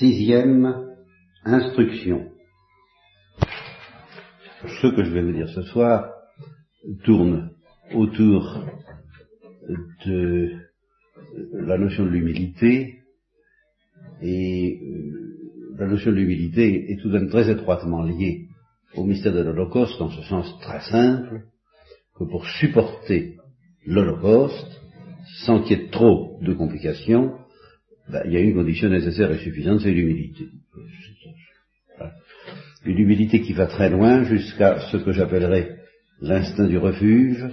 Sixième instruction. Ce que je vais vous dire ce soir tourne autour de la notion de l'humilité et euh, la notion de l'humilité est tout de même très étroitement liée au mystère de l'Holocauste dans ce sens très simple que pour supporter l'Holocauste, sans qu'il y ait trop de complications, ben, il y a une condition nécessaire et suffisante, c'est l'humilité. Une humilité qui va très loin jusqu'à ce que j'appellerais l'instinct du refuge.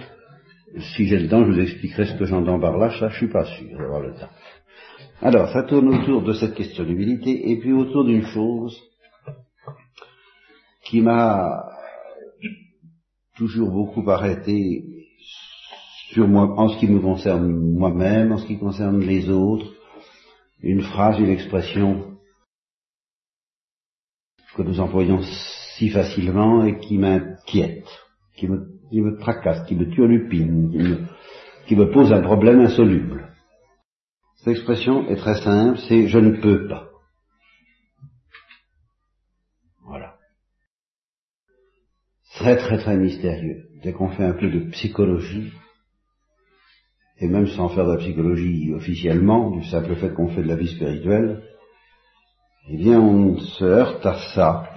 Si j'ai le temps, je vous expliquerai ce que j'entends par là, ça je suis pas sûr d'avoir le temps. Alors, ça tourne autour de cette question d'humilité et puis autour d'une chose qui m'a toujours beaucoup arrêté sur moi, en ce qui me concerne moi-même, en ce qui concerne les autres, une phrase, une expression que nous employons si facilement et qui m'inquiète, qui me, qui me tracasse, qui me turlupine, qui me, qui me pose un problème insoluble. Cette expression est très simple, c'est je ne peux pas. Voilà. Très très très mystérieux. Dès qu'on fait un peu de psychologie, et même sans faire de la psychologie officiellement, du simple fait qu'on fait de la vie spirituelle, eh bien on se heurte à ça.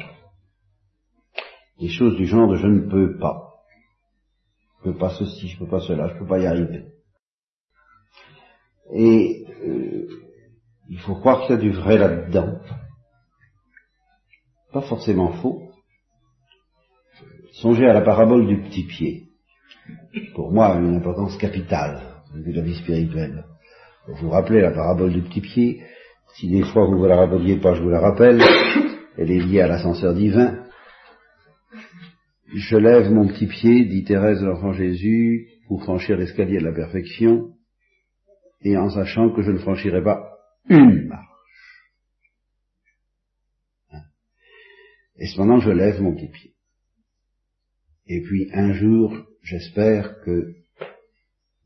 Des choses du genre de je ne peux pas. Je peux pas ceci, je peux pas cela, je peux pas y arriver. Et euh, il faut croire qu'il y a du vrai là-dedans. Pas forcément faux. Songez à la parabole du petit pied. Pour moi, une importance capitale de la vie spirituelle. Vous vous rappelez la parabole du petit pied Si des fois vous ne vous la rappeliez pas, je vous la rappelle. Elle est liée à l'ascenseur divin. Je lève mon petit pied, dit Thérèse de l'Enfant Jésus, pour franchir l'escalier de la perfection, et en sachant que je ne franchirai pas une marche. Et cependant, je lève mon petit pied. Et puis un jour, j'espère que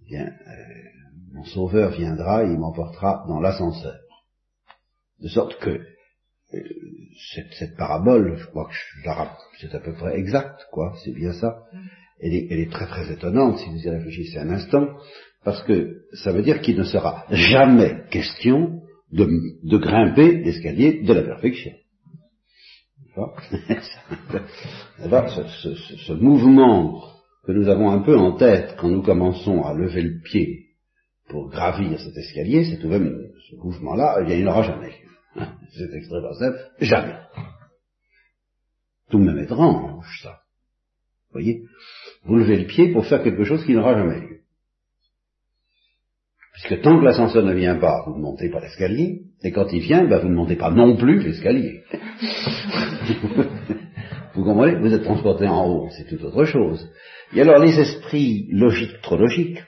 bien, euh, mon sauveur viendra et il m'emportera dans l'ascenseur. De sorte que euh, cette, cette, parabole, je crois que c'est à peu près exact, quoi, c'est bien ça. Elle est, elle est, très très étonnante si vous y réfléchissez un instant, parce que ça veut dire qu'il ne sera jamais question de, de grimper l'escalier de la perfection. ce, ce, ce, mouvement que nous avons un peu en tête quand nous commençons à lever le pied pour gravir cet escalier, c'est tout de même ce mouvement-là, eh bien, il n'aura jamais lieu. Hein, c'est extrêmement simple, jamais. Tout de même étrange, ça. Vous voyez Vous levez le pied pour faire quelque chose qui n'aura jamais lieu. Puisque tant que l'ascenseur ne vient pas, vous ne montez pas l'escalier, et quand il vient, ben, vous ne montez pas non plus l'escalier. vous comprenez Vous êtes transporté en haut, c'est tout autre chose. Et alors les esprits logiques, trop logiques,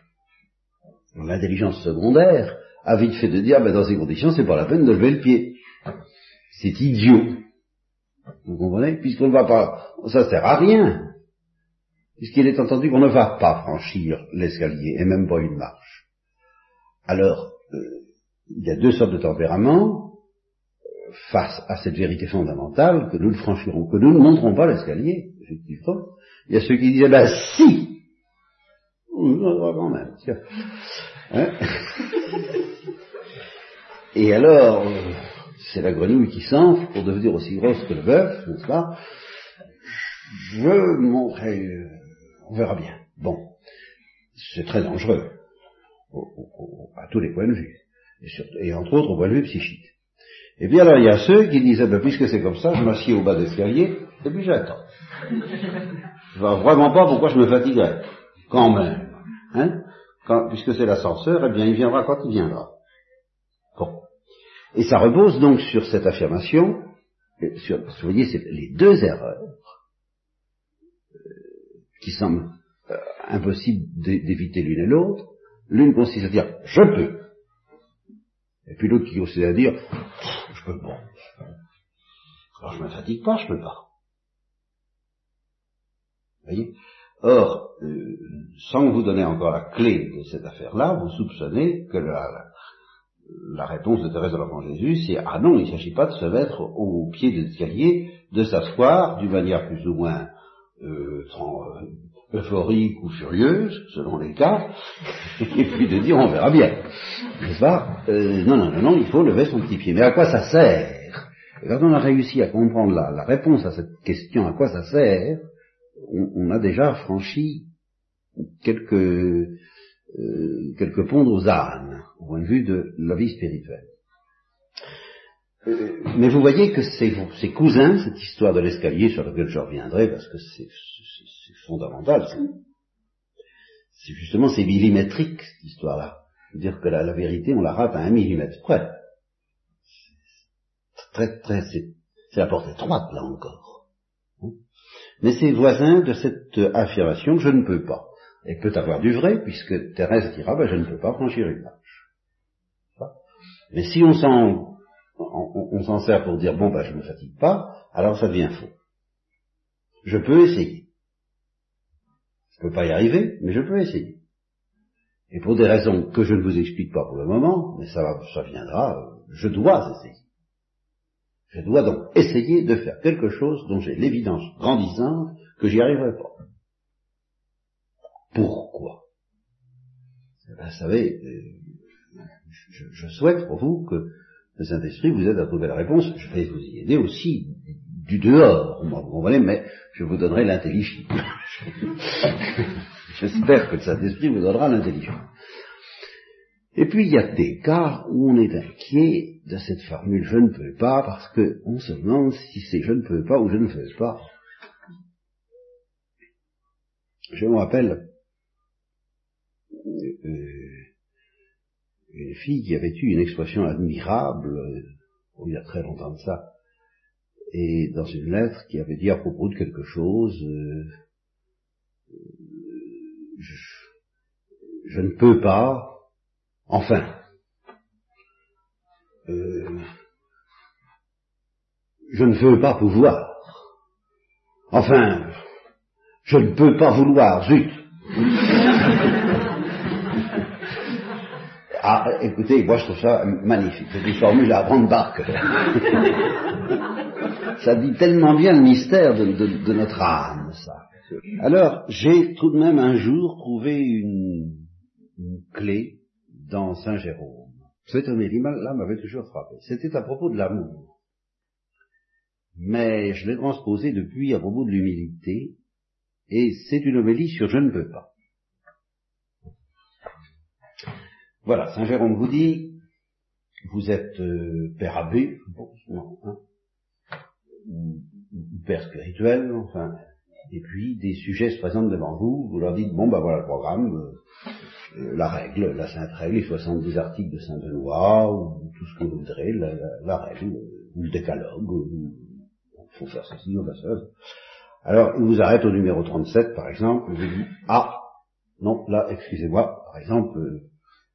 l'intelligence secondaire, a vite fait de dire, ben, dans ces conditions, c'est pas la peine de lever le pied. C'est idiot. Vous comprenez? Puisqu'on ne va pas, ça sert à rien. Puisqu'il est entendu qu'on ne va pas franchir l'escalier, et même pas une marche. Alors, euh, il y a deux sortes de tempéraments face à cette vérité fondamentale que nous ne franchirons, que nous ne monterons pas l'escalier, effectivement. Il y a ceux qui disent, eh ben si quand même. Hein? Et alors, c'est la grenouille qui s'enfle pour devenir aussi grosse que le bœuf, n'est-ce pas? Je montrerai, on verra bien. Bon, c'est très dangereux à tous les points de vue, et, entre autres au point de vue psychique. Et bien alors il y a ceux qui disent, eh ben, puisque c'est comme ça, je m'assieds au bas de l'escalier, et puis j'attends. Je vois vraiment pas pourquoi je me fatiguerais. Quand même. Hein quand, puisque c'est l'ascenseur, eh bien il viendra quand il viendra. Bon. Et ça repose donc sur cette affirmation, sur, vous voyez, c'est les deux erreurs euh, qui semblent euh, impossibles d'éviter l'une et l'autre, L'une consiste à dire je peux, et puis l'autre qui consiste à dire je peux pas. Alors je me fatigue pas, je peux pas. Voyez Or, euh, sans vous donner encore la clé de cette affaire-là, vous soupçonnez que la, la réponse de Thérèse de l'Enfant Jésus, c'est ah non, il ne s'agit pas de se mettre au pied de l'escalier, de s'asseoir d'une manière plus ou moins euh, euh, euphorique ou furieuse, selon les cas, et puis de dire on verra bien. N'est-ce pas? Euh, Non, non, non, non, il faut lever son petit pied. Mais à quoi ça sert? Quand on a réussi à comprendre la, la, réponse à cette question, à quoi ça sert, on, on a déjà franchi quelques, euh, quelques ponts aux ânes, au point de vue de la vie spirituelle. Euh, mais vous voyez que c'est cousins, cette histoire de l'escalier sur laquelle je reviendrai, parce que c'est fondamental. C'est justement, c'est millimétrique, cette histoire-là. Dire que la, la, vérité, on la rate à un millimètre près. Très, très, c'est la porte étroite, là encore. Mais c'est voisin de cette affirmation, je ne peux pas. Et peut avoir du vrai, puisque Thérèse dira, ben, je ne peux pas franchir une marche. Mais si on s'en on, s'en sert pour dire bon ben je ne me fatigue pas, alors ça devient faux. Je peux essayer. Je ne peux pas y arriver, mais je peux essayer. Et pour des raisons que je ne vous explique pas pour le moment, mais ça, ça viendra, je dois essayer. Je dois donc essayer de faire quelque chose dont j'ai l'évidence grandissante que j'y arriverai pas. Pourquoi? Eh ben, Vous savez, euh, je souhaite pour vous que le Saint-Esprit vous aide à trouver la réponse. Je vais vous y aider aussi du dehors, vous comprenez, mais je vous donnerai l'intelligence. J'espère que le Saint-Esprit vous donnera l'intelligence. Et puis il y a des cas où on est inquiet de cette formule je ne peux pas parce qu'on se demande si c'est je ne peux pas ou je ne fais pas. Je me rappelle euh, une fille qui avait eu une expression admirable, euh, il y a très longtemps de ça, et dans une lettre qui avait dit à propos de quelque chose, euh, je, ne peux pas, enfin, euh, je ne veux pas pouvoir, enfin, je ne peux pas vouloir, zut. Ah, écoutez, moi je trouve ça magnifique. C'est une formule à grande barque. ça dit tellement bien le mystère de, notre âme, ça. Alors, j'ai tout de même un jour trouvé une, clé dans Saint Jérôme. Cette homélie-là m'avait toujours frappé. C'était à propos de l'amour. Mais je l'ai transposé depuis à propos de l'humilité, et c'est une homélie sur je ne peux pas. Voilà, Saint Jérôme vous dit, vous êtes euh, père abbé, non, hein, ou, père spirituel, enfin, et puis des sujets se présentent devant vous, vous leur dites, bon ben voilà le programme, euh, la règle, la sainte règle, les 70 articles de Saint Benoît, ou tout ce que vous la, règle, ou le décalogue, ou il faut faire ceci, ou faire. Alors, il vous arrête au numéro 37, par exemple, vous dit, ah, non, là, excusez-moi, par exemple,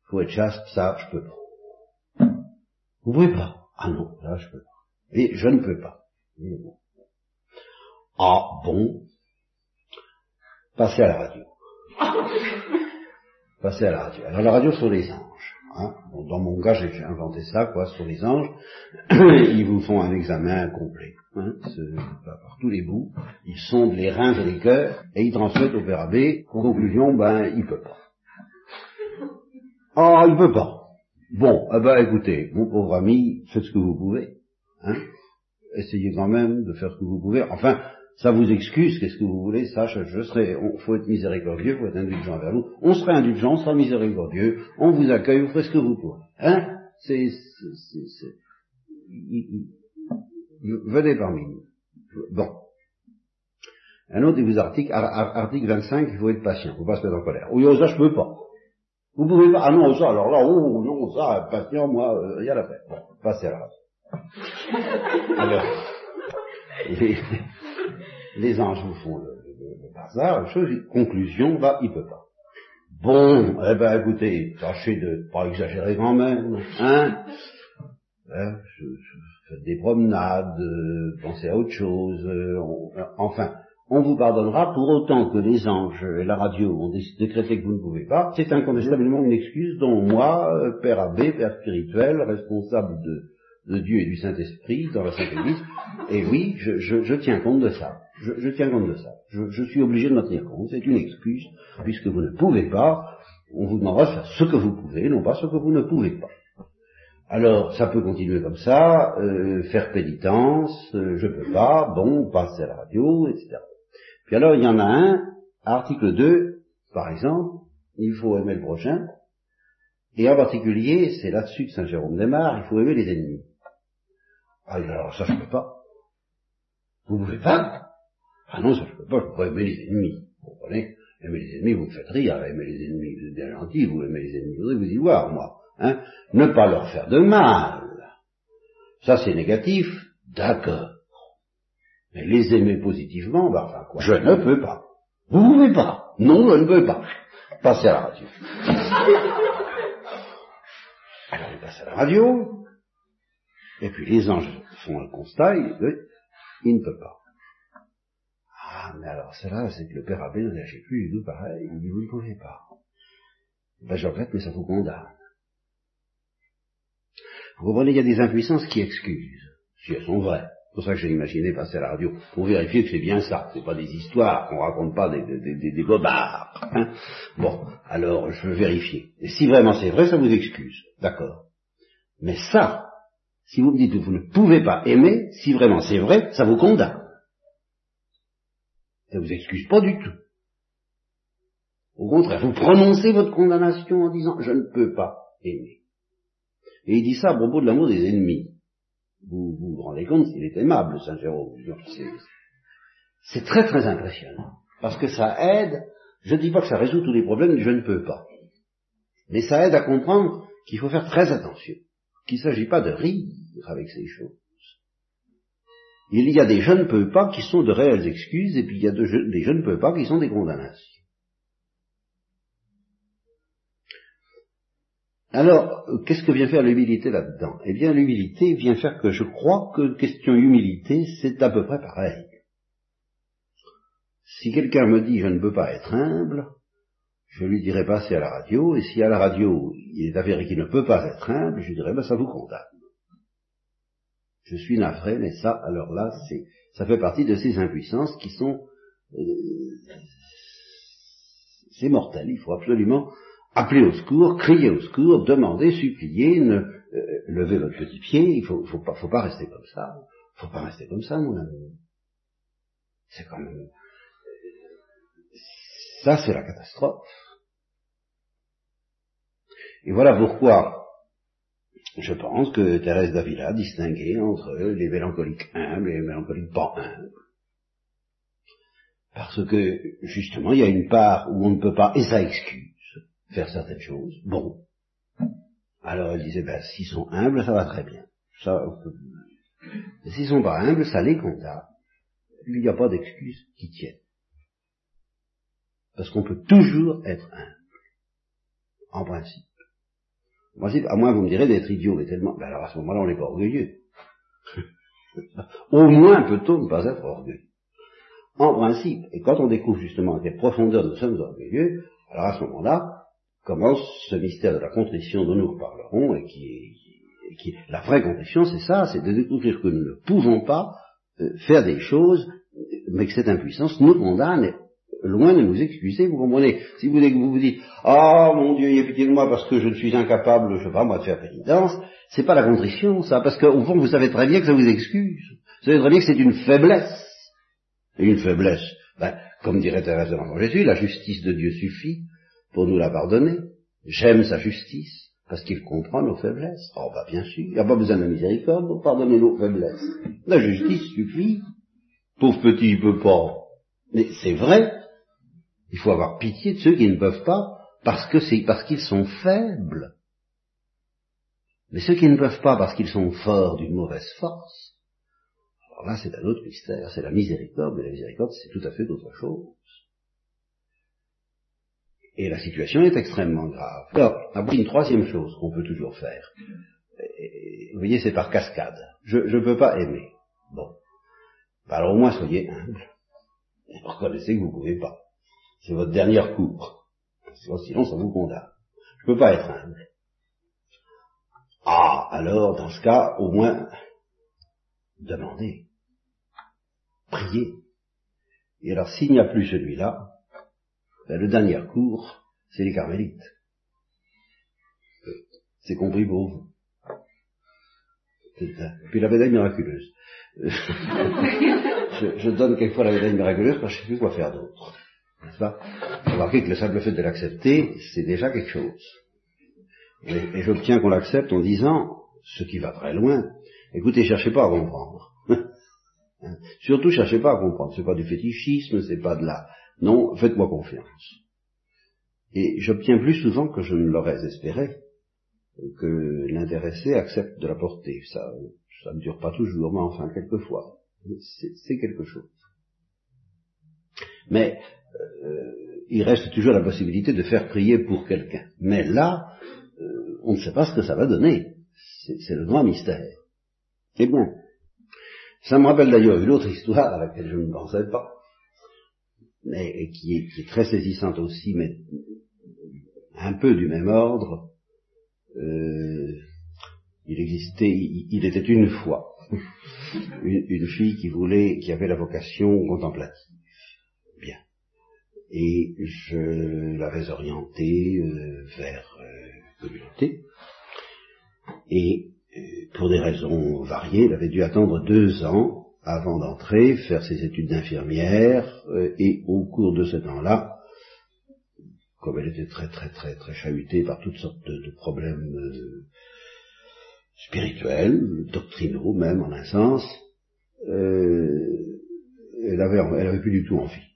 faut être chaste, ça, je peux pas. Vous pouvez pas. Ah non, là, je peux pas. Et je ne peux pas. Ah bon Passez à la radio. Passez à la radio. Alors la radio sur les anges. Hein. dans mon cas, j'ai inventé ça, quoi, sur les anges. Ils vous font un examen complet. Hein, par tous les bouts. Ils sondent les reins et les cœurs et ils transmettent au père abbé. Conclusion, ben, il peut pas. Ah, il peut pas. Bon, eh ben écoutez, mon pauvre ami, faites ce que vous pouvez. Hein Essayez quand même de faire ce que vous pouvez. Enfin, ça vous excuse, qu'est-ce que vous voulez, ça, je, serai, on, faut être miséricordieux, faut être indulgent vers nous. On sera indulgent, on sera miséricordieux, on vous accueille, vous ferez ce que vous pouvez. Hein? C'est, c'est, venez parmi nous. Bon. Un autre de vos articles, article 25, il faut être patient, il faut pas se mettre en colère. Oui, ça je peux pas. Vous pouvez pas, ah non, ça, alors là, oh, non, ça, patient, moi, il euh, y a la paix. Bon, passez à la Alors, les, anges vous font le, le, bazar, chose, conclusion, bah, il peut pas. Bon, eh ben, écoutez, tâchez de pas exagérer quand même, hein, hein je, faites des promenades, euh, pensez à autre chose, euh, enfin, on vous pardonnera pour autant que les anges et la radio ont décrété que vous ne pouvez pas. C'est incontestablement une excuse dont moi, euh, Père Abbé, Père spirituel, responsable de, Dieu et du Saint-Esprit dans la Sainte Église, et oui, je, tiens compte de ça. Je, tiens compte de ça. Je, suis obligé de m'en tenir compte. C'est une excuse, puisque vous ne pouvez pas, on vous demandera de faire ce que vous pouvez, non pas ce que vous ne pouvez pas. Alors, ça peut continuer comme ça, euh, faire pénitence, euh, je peux pas, bon, passer à la radio, etc. Puis alors, il y en a un, article 2, par exemple, il faut aimer le prochain, et en particulier, c'est là-dessus que Saint Jérôme démarre, il faut aimer les ennemis. Ah, alors ça, je peux pas. Vous pouvez pas Ah non, ça, je peux pas, je peux aimer les ennemis. Vous comprenez? Aimer les ennemis, vous me faites rire, aimer les ennemis, vous êtes bien gentil, vous aimez les ennemis, vous voudrez vous y voir, moi. Hein, ne pas leur faire de mal. Ça c'est négatif, d'accord. Mais les aimer positivement, bah enfin quoi? Je ne peux pas. Vous ne pouvez pas. Non, je ne peux pas. Passez à la radio. Alors il passe à la radio, et puis les anges font un constat, il ne peut pas. Ah, mais alors cela, c'est que le père Abbé ne lâchez plus du pareil, il dit vous ne pouvez pas. Ben je regrette, mais ça vous condamne. Vous comprenez, il y a des impuissances qui excusent, si elles sont vraies. C'est pour ça que j'ai imaginé passer à la radio, pour vérifier que c'est bien ça. C'est pas des histoires, qu'on raconte pas des, des, des, bobards. Hein. bon, alors je veux vérifier. Et si vraiment c'est vrai, ça vous excuse. D'accord. Mais ça, si vous me dites que vous ne pouvez pas aimer, si vraiment c'est vrai, ça vous condamne. Ça vous excuse pas du tout. Au contraire, vous prononcez votre condamnation en disant je ne peux pas aimer. Et il dit ça à propos de l'amour des ennemis. Vous, vous rendez compte s'il est aimable, Saint Jérôme. C'est très très impressionnant. Parce que ça aide, je ne dis pas que ça résout tous les problèmes je ne peux pas. Mais ça aide à comprendre qu'il faut faire très attention. Qu'il ne s'agit pas de rire avec ces choses. Il y a des je ne pas qui sont de réelles excuses, et puis il y a des je ne pas qui sont des condamnations. Alors, qu'est-ce que vient faire l'humilité là-dedans? Eh bien, l'humilité vient faire que je crois que question humilité, c'est à peu près pareil. Si quelqu'un me dit je ne peux pas être humble, je lui dirai passer à la radio, et si à la radio il est avéré qu'il ne peut pas être humble, je lui dirai ben ça vous condamne. Je suis navré, mais ça, alors là, c'est, ça fait partie de ces impuissances qui sont, euh, c'est mortel. Il faut absolument Appelez au secours, criez au secours, demandez, suppliez, ne, euh, levez votre petit pied, il faut, faut pas, faut pas rester comme ça. Faut pas rester comme ça, mon ami. C'est quand même, ça c'est la catastrophe. Et voilà pourquoi je pense que Thérèse d'Avila distinguait entre les mélancoliques humbles et les mélancoliques pas humbles. Parce que, justement, il y a une part où on ne peut pas, et ça excuse, faire certaines choses. Bon. Alors elle disait, ben, s'ils sont humbles, ça va très bien. Ça, s'ils sont pas humbles, ça les condamne. Il n'y a pas d'excuse qui tienne. Parce qu'on peut toujours être humble. En principe. En principe, à moins vous me direz d'être idiot, mais tellement, ben alors à ce moment-là, on n'est pas orgueilleux. Au moins peut-on ne pas être orgueilleux. En principe, et quand on découvre justement à quelle profondeur nous sommes orgueilleux, alors à ce moment-là, commence ce mystère de la contrition dont nous reparlerons et qui est, qui la vraie contrition, c'est ça, c'est de découvrir que nous ne pouvons pas euh, faire des choses, mais que cette impuissance nous condamne loin de nous excuser, vous comprenez? Si vous, vous vous dites Ah mon Dieu, il y a pitié de moi parce que je ne suis incapable, je sais pas moi, de faire pénitence, c'est pas la contrition, ça, parce qu'au fond, vous savez très bien que ça vous excuse. Vous savez très bien que c'est une faiblesse. Et une faiblesse, ben, comme dirait Thérèse de l'Enfant Jésus, la justice de Dieu suffit pour nous la pardonner. J'aime sa justice, parce qu'il comprend nos faiblesses. Oh, bah, bien sûr, il n'y a pas besoin de miséricorde pour pardonner nos faiblesses. La justice suffit. Pauvre petit, il peut pas. Mais c'est vrai. Il faut avoir pitié de ceux qui ne peuvent pas, parce que c'est parce qu'ils sont faibles. Mais ceux qui ne peuvent pas parce qu'ils sont forts d'une mauvaise force, alors là c'est un autre mystère, c'est la miséricorde, mais la miséricorde c'est tout à fait autre chose. Et la situation est extrêmement grave. Alors, après une troisième chose qu'on peut toujours faire. vous voyez, c'est par cascade. Je ne peux pas aimer. Bon. Bah, alors au moins soyez humble. Et reconnaissez que vous ne pouvez pas. C'est votre dernière cour. Sinon, ça vous condamne. Je ne peux pas être humble. Ah, alors, dans ce cas, au moins, demandez. Priez. Et alors, s'il n'y a plus celui-là, ben, le dernier cours, c'est les carmélites. C'est compris pour vous. Puis la médaille miraculeuse. je, donne quelquefois la médaille miraculeuse parce que je sais plus quoi faire d'autre. N'est-ce pas? Remarquez que le simple fait de l'accepter, c'est déjà quelque chose. Et, j'obtiens qu'on l'accepte en disant, ce qui va très loin, écoutez, cherchez pas à comprendre. Surtout, cherchez pas à comprendre. C'est pas du fétichisme, c'est pas de la... Non, faites-moi confiance. Et j'obtiens plus souvent que je ne l'aurais espéré que l'intéressé accepte de la porter. Ça, ça ne dure pas toujours, mais enfin, quelquefois, c'est quelque chose. Mais il reste toujours la possibilité de faire prier pour quelqu'un. Mais là, euh, on ne sait pas ce que ça va donner. C'est le grand mystère. Eh bien, ça me rappelle d'ailleurs une autre histoire à laquelle je ne pensais pas, mais qui est, qui est très saisissante aussi, mais un peu du même ordre. Euh, il existait, il, était une fois une, une, fille qui voulait, qui avait la vocation contemplative. Et je l'avais orientée euh, vers euh, communauté. Et euh, pour des raisons variées, elle avait dû attendre deux ans avant d'entrer, faire ses études d'infirmière, euh, et au cours de ce temps-là, comme elle était très très très très chahutée par toutes sortes de, problèmes spirituels, doctrinaux même en un sens, elle avait elle avait plus du tout envie,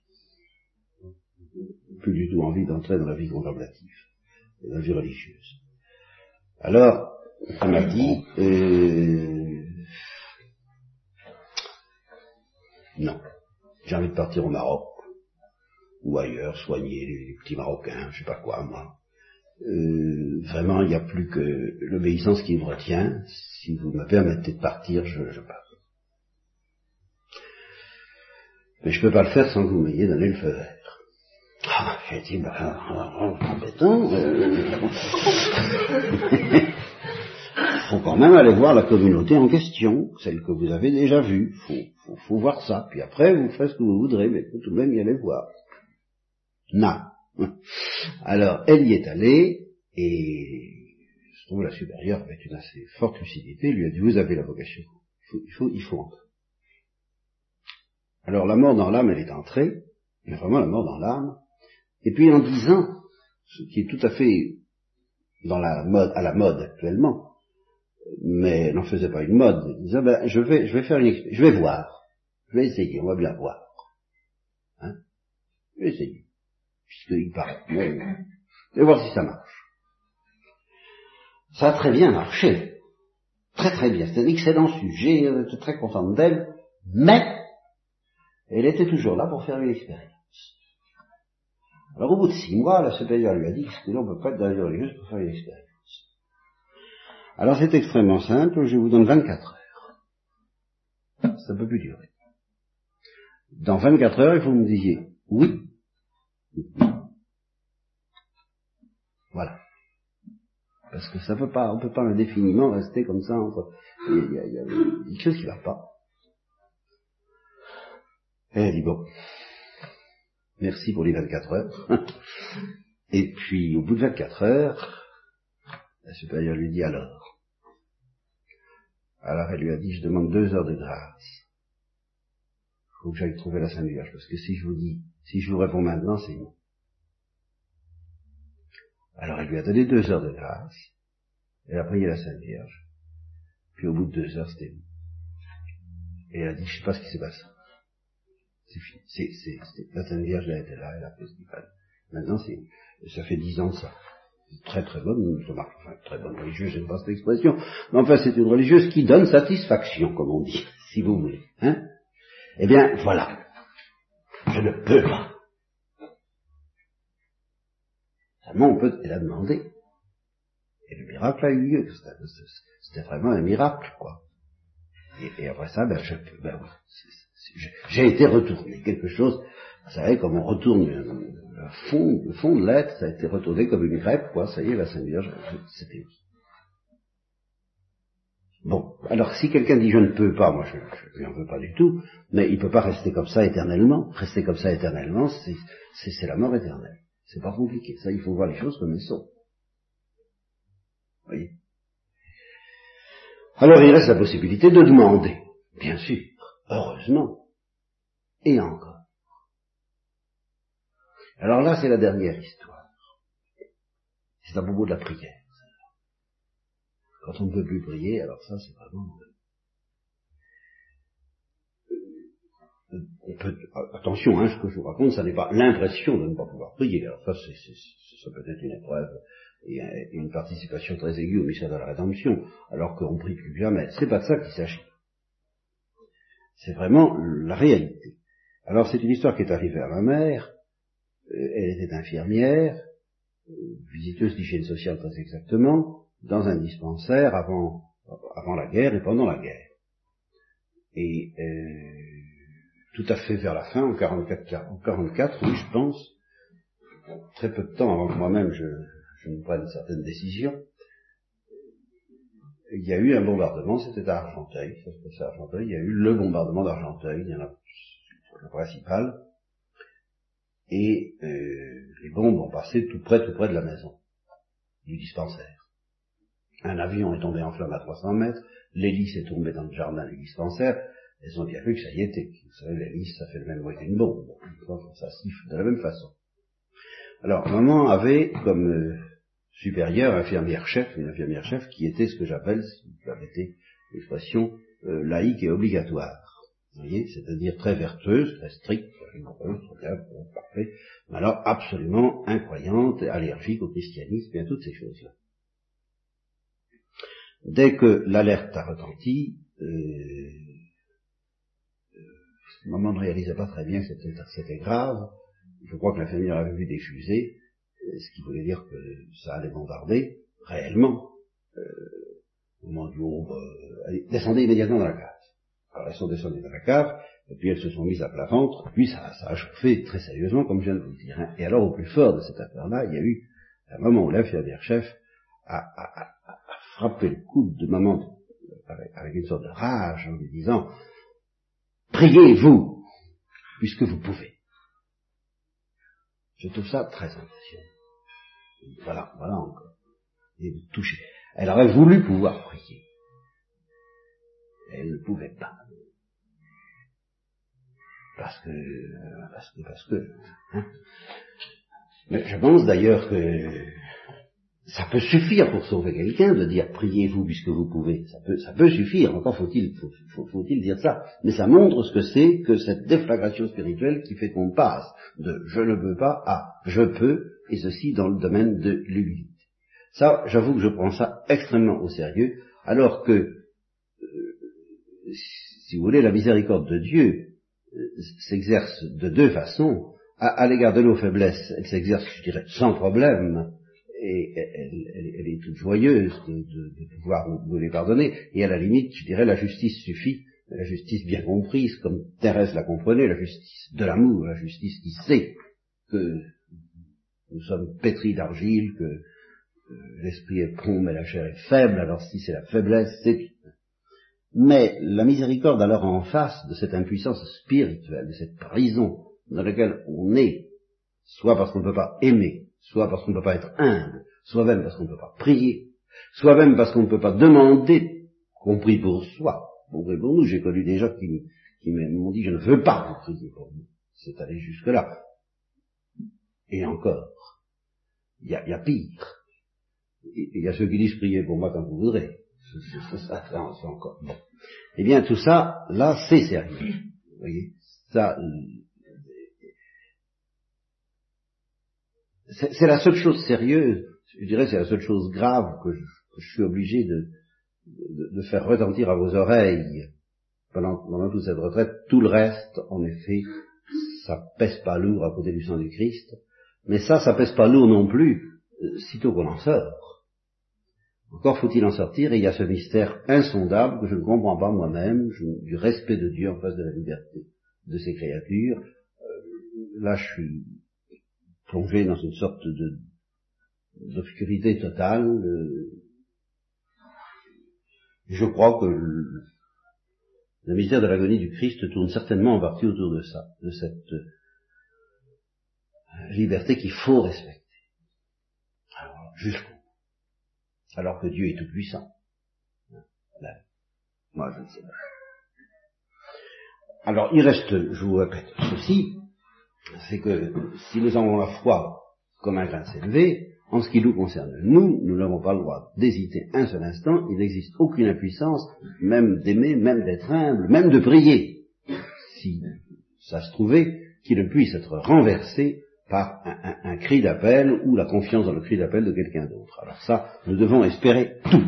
plus du tout envie d'entrer dans la vie contemplative, dans la vie religieuse. Alors, elle m'a dit, euh, non, j'ai envie de partir au Maroc, ou ailleurs, soigner les, petits Marocains, je sais pas quoi, moi. Euh, vraiment, il n'y a plus que l'obéissance qui me retient. Si vous me permettez de partir, je, je pars. Mais je ne peux pas le faire sans que vous m'ayez donné le feu vert. Ah, j'ai dit, bah, embêtant. Euh, faut quand même aller voir la communauté en question, celle que vous avez déjà vue. Faut, faut, faut voir ça. Puis après, vous faites ce que vous voudrez, mais faut tout de même y aller voir. Na. Alors, elle y est allée, et je trouve la supérieure avec une assez forte lucidité, lui a dit, vous avez la vocation. Il faut, il faut, il faut entrer. Alors, la mort dans l'âme, elle est entrée, mais vraiment la mort dans l'âme. Et puis, en disant, ce qui est tout à fait dans la mode, à la mode actuellement, mais n'en faisait pas une mode. Il disait, ben, je vais, je vais faire une je vais voir. Je vais essayer, on va bien voir. Hein? Je vais essayer. Puisqu'il paraît. je vais voir si ça marche. Ça a très bien marché. Très très bien. C'était un excellent sujet, j'étais très content d'elle, mais elle était toujours là pour faire une expérience. Alors au bout de six mois, la supérieure lui a dit que on ne peut pas être dans la religieuse pour faire une expérience. Alors c'est extrêmement simple, je vous donne 24 heures. Ça peut plus durer. Dans 24 heures, il faut que vous me disiez oui. Voilà. Parce que ça peut pas, on peut pas indéfiniment rester comme ça entre, il y a, il y a, quelque chose qui va pas. Et elle dit bon, merci pour les 24 heures. Et puis, au bout de 24 heures, la supérieure lui dit alors. Alors elle lui a dit, je demande deux heures de grâce. Il faut que j'aille trouver la Sainte Vierge, parce que si je vous dis, si je vous réponds maintenant, c'est non. Alors elle lui a donné deux heures de grâce. Elle a prié la Sainte Vierge. Puis au bout de deux heures, c'était. Et elle a dit, je sais pas ce qui s'est passé. C'est. C'est, c'est, la Sainte Vierge, elle était là, elle a fait ce qu'il fallait. Maintenant, c'est, ça fait dix ans ça très très bonne, enfin, très bonne religieuse, j'aime pas cette expression, mais enfin c'est une religieuse qui donne satisfaction, comme on dit, si vous voulez. Hein eh bien, voilà. Je ne peux pas. Seulement, on peut la demander. Et le miracle a eu lieu. C'était vraiment un miracle, quoi. Et, après ça, ben, je, ben oui, j'ai été retourné. Quelque chose Vous savez, comme on retourne le fond, le fond de l'être, ça a été retourné comme une crêpe, quoi, ça y est, la Sainte Vierge, c'était Bon, alors si quelqu'un dit je ne peux pas, moi je ne lui en veux pas du tout, mais il ne peut pas rester comme ça éternellement. Rester comme ça éternellement, c'est la mort éternelle. C'est pas compliqué. Ça, il faut voir les choses comme elles sont. Vous voyez? Alors il reste la possibilité de demander, bien sûr, heureusement, et encore. Alors là, c'est la dernière histoire. C'est à propos de la prière. Quand on ne peut plus prier, alors ça, c'est vraiment... attention, hein, ce que je vous raconte, ça n'est pas l'impression de ne pas pouvoir prier. Alors ça, c'est, peut être une épreuve et, une participation très aiguë au mystère de la rédemption, alors qu'on prie plus jamais. C'est pas de ça qu'il s'agit. C'est vraiment la réalité. Alors c'est une histoire qui est arrivée à ma mère. Euh, elle était infirmière, euh, visiteuse d'hygiène sociale très exactement, dans un dispensaire avant, la guerre et pendant la guerre. Et euh, tout à fait vers la fin, en 44, en 44 oui, je pense, très peu de temps avant que moi-même je, je ne prenne certaines décisions, il y a eu un bombardement, c'était à Argenteuil, ça se à Argenteuil, il y a eu le bombardement d'Argenteuil, il y en a le principal, et euh, les bombes ont passé tout près, tout près de la maison, du dispensaire. Un avion est tombé en flamme à 300 mètres, l'hélice est tombée dans le jardin du dispensaire, elles ont bien vu que ça y était. Vous savez, l'hélice, ça fait le même bruit qu'une bombe. Ça siffle de la même façon. Alors, maman avait comme euh, supérieure infirmière-chef, une infirmière-chef qui était ce que j'appelle, si vous permettez l'expression, euh, laïque et obligatoire. Vous voyez, c'est-à-dire très vertueuse, très stricte, bien, parfait, mais alors absolument incroyante, allergique au christianisme et à toutes ces choses-là. Dès que l'alerte a retenti, euh, euh, maman ne réalisait pas très bien que c'était grave. Je crois que l'infirmière avait vu des fusées, ce qui voulait dire que ça allait bombarder réellement. Euh, au moment du haut, euh, elles descendaient immédiatement dans la cave. Alors elles sont descendues dans la cave, et puis elles se sont mises à plat ventre, puis ça, a chauffé très sérieusement, comme je viens de vous le dire. Hein. Et alors au plus fort de cette affaire-là, il y a eu un moment où l'infirmière chef a, frapper le coude de maman avec, une sorte de rage en lui disant Priez-vous, puisque vous pouvez. Je trouve ça très impressionnant. Voilà, voilà encore. Et toucher. Elle aurait voulu pouvoir prier. Elle ne pouvait pas. Parce que, parce que, parce que, hein. Mais je pense d'ailleurs que ça peut suffire pour sauver quelqu'un de dire priez-vous puisque vous pouvez. Ça peut, ça peut suffire. Encore faut-il faut, faut, dire ça. Mais ça montre ce que c'est que cette déflagration spirituelle qui fait qu'on passe de je ne peux pas à je peux, et ceci dans le domaine de l'humilité. Ça, j'avoue que je prends ça extrêmement au sérieux, alors que, euh, si vous voulez, la miséricorde de Dieu euh, s'exerce de deux façons. À, à l'égard de nos faiblesses, elle s'exerce, je dirais, sans problème, et elle, est toute joyeuse de, pouvoir nous, les pardonner, et à la limite, je dirais, la justice suffit, la justice bien comprise, comme Thérèse la comprenait, la justice de l'amour, la justice qui sait que nous sommes pétris d'argile, que l'esprit est prompt mais la chair est faible, alors si c'est la faiblesse, c'est... Mais la miséricorde alors en face de cette impuissance spirituelle, de cette prison dans laquelle on est, soit parce qu'on ne peut pas aimer, soit parce qu'on ne peut pas être humble, soit même parce qu'on ne peut pas prier, soit même parce qu'on ne peut pas demander qu'on prie pour soi, qu'on prie pour nous. J'ai connu des gens qui, m'ont dit je ne veux pas vous prier pour nous. C'est allé jusque-là. Et encore, il y a, pire. Il y a ceux qui disent priez pour moi quand vous voudrez. Ça, encore. Bon. Eh bien, tout ça, là, c'est sérieux. Vous voyez? Ça, c'est la seule chose sérieuse, je dirais c'est la seule chose grave que je, suis obligé de, faire retentir à vos oreilles pendant, toute cette retraite. Tout le reste, en effet, ça pèse pas lourd à côté du sang du Christ, mais ça, ça pèse pas lourd non plus, euh, sitôt qu'on en sort. Encore faut-il en sortir, et il y a ce mystère insondable que je ne comprends pas moi-même, du respect de Dieu en face de la liberté de ses créatures, là je suis plongé dans une sorte de d'obscurité totale. je crois que le, le mystère de l'agonie du Christ tourne certainement en partie autour de ça, de cette liberté qu'il faut respecter. Alors, jusqu'au alors que Dieu est tout puissant. Ben, moi, je ne sais pas. Alors, il reste, je vous répète, ceci, c'est que si nous avons la foi comme un grain s'élever, en ce qui nous concerne, nous, nous n'avons pas le droit d'hésiter un seul instant, il n'existe aucune impuissance, même d'aimer, même d'être humble, même de prier, si ça se trouvait, qui ne puisse être renversé par un, cri d'appel ou la confiance dans le cri d'appel de quelqu'un d'autre. Alors ça, nous devons espérer tout.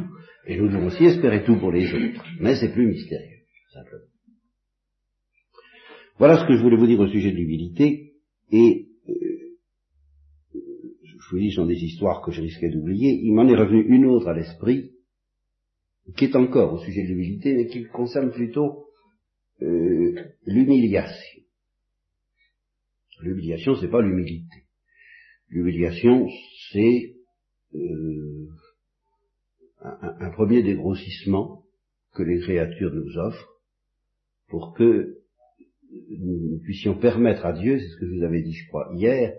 Et nous devons aussi espérer tout pour les autres. Mais c'est plus mystérieux, simplement. Voilà ce que je voulais vous dire au sujet de l'humilité. Et euh, je vous dis, ce sont des histoires que je risquais d'oublier. Il m'en est revenu une autre à l'esprit, qui est encore au sujet de l'humilité, mais qui concerne plutôt euh, l'humiliation. L'humiliation, c'est pas l'humilité. L'humiliation, c'est euh, un, premier dégrossissement que les créatures nous offrent pour que nous puissions permettre à Dieu, c'est ce que je vous avais dit, je crois, hier,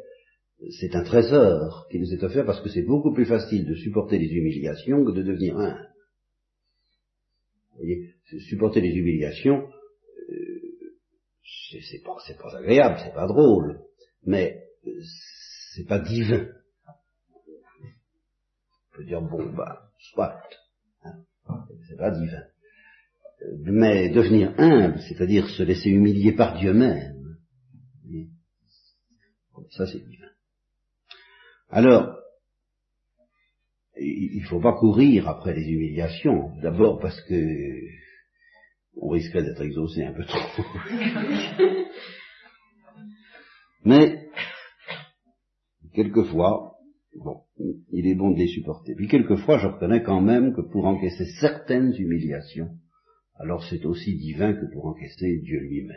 c'est un trésor qui nous est offert parce que c'est beaucoup plus facile de supporter les humiliations que de devenir un. Vous voyez, supporter les humiliations, c'est pas, pas agréable, c'est pas drôle, mais euh, c'est pas divin. On peut dire, bon, bah, soit, hein, c'est pas divin. Mais devenir humble, c'est-à-dire se laisser humilier par Dieu même, ça c'est divin. Alors, il ne faut pas courir après les humiliations, d'abord parce que on risquerait d'être exaucé un peu trop. Mais, quelquefois, bon, il est bon de les supporter. Puis quelquefois, je reconnais quand même que pour encaisser certaines humiliations, alors c'est aussi divin que pour encaisser Dieu lui-même.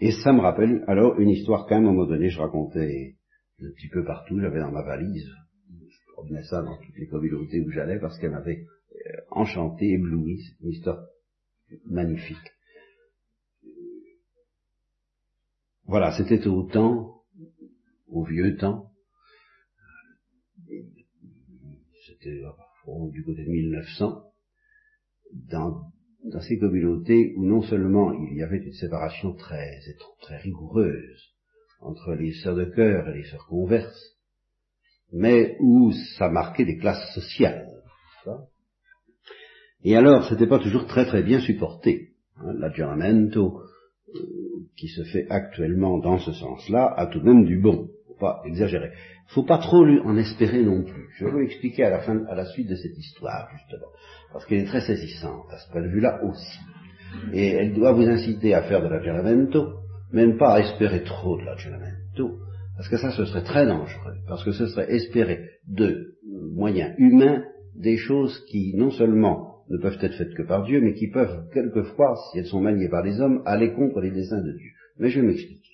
Et ça me rappelle alors une histoire qu'à un moment donné je racontais un petit peu partout, j'avais dans ma valise, je promenais ça dans toutes les communautés où j'allais parce qu'elle m'avait euh, enchanté, ébloui, c'est une histoire magnifique. Voilà, c'était au temps, au vieux temps, c'était du côté de 1900, dans, dans ces communautés où non seulement il y avait une séparation très, très rigoureuse entre les sœurs de cœur et les sœurs converses, mais où ça marquait des classes sociales. Et alors, c'était pas toujours très très bien supporté. Hein, L'aggiornamento, euh, qui se fait actuellement dans ce sens-là, a tout de même du bon. Pas exagérer. Faut pas trop en espérer non plus. Je vais vous expliquer à la fin, à la suite de cette histoire, justement. Parce qu'elle est très saisissante, à ce point de vue-là aussi. Et elle doit vous inciter à faire de l'aggiornamento, même pas à espérer trop de l'aggiornamento, parce que ça, ce serait très dangereux. Parce que ce serait espérer de moyens humains des choses qui, non seulement ne peuvent être faites que par Dieu, mais qui peuvent, quelquefois, si elles sont maniées par les hommes, aller contre les desseins de Dieu. Mais je m'explique.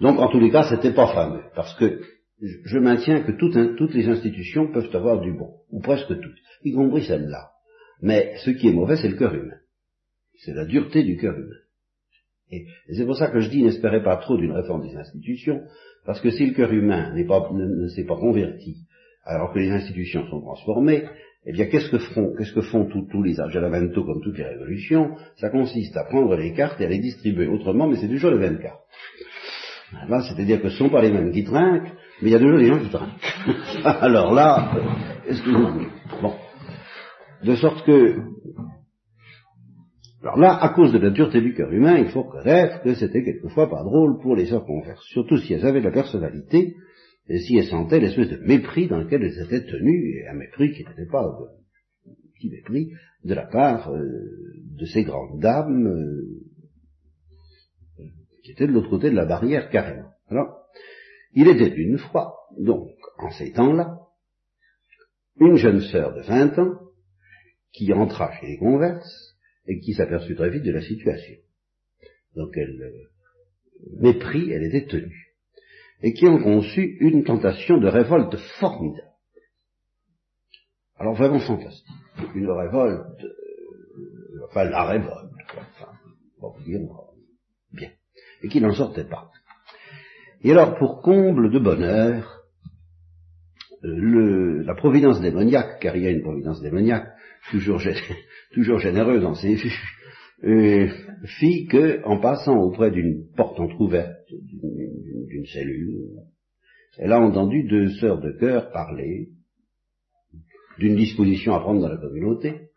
Donc, en tous les cas, c'était pas fameux, parce que je maintiens que toutes les institutions peuvent avoir du bon, ou presque toutes, y compris celle-là. Mais ce qui est mauvais, c'est le cœur humain. C'est la dureté du cœur humain. Et, c'est pour ça que je dis n'espérez pas trop d'une réforme des institutions, parce que si le cœur humain ne s'est pas converti, alors que les institutions sont transformées, eh bien, qu'est-ce que font, qu'est-ce que font tous les Aggiornamento comme toutes les révolutions? Ça consiste à prendre les cartes et à les distribuer autrement, mais c'est toujours les mêmes cartes. C'est-à-dire que ce ne sont pas les mêmes qui trinquent, mais il y a toujours des gens qui trinquent. Alors là, vous voulez Bon. De sorte que, alors là, à cause de la dureté du cœur humain, il faut reconnaître que c'était quelquefois pas drôle pour les sœurs converses, surtout si elles avaient de la personnalité, et si elles sentaient l'espèce de mépris dans lequel elles étaient tenues, et un mépris qui n'était pas un petit mépris de la part euh, de ces grandes dames euh, qui étaient de l'autre côté de la barrière carrément. Alors, il était une fois, donc, en ces temps-là, une jeune sœur de 20 ans qui entra chez les converses et qui s'aperçut très vite de la situation. dans quel euh, mépris elle était tenue, et qui ont conçu une tentation de révolte formidable. Alors vraiment fantastique. Une révolte, euh, enfin la révolte, enfin, on va dire, bien, et qui n'en sortait pas. Et alors, pour comble de bonheur, le, la providence démoniaque, car il y a une providence démoniaque, toujours, toujours généreuse en ses vues, euh, fit que, en passant auprès d'une porte entr'ouverte d'une cellule, elle a entendu deux sœurs de cœur parler d'une disposition à prendre dans la communauté,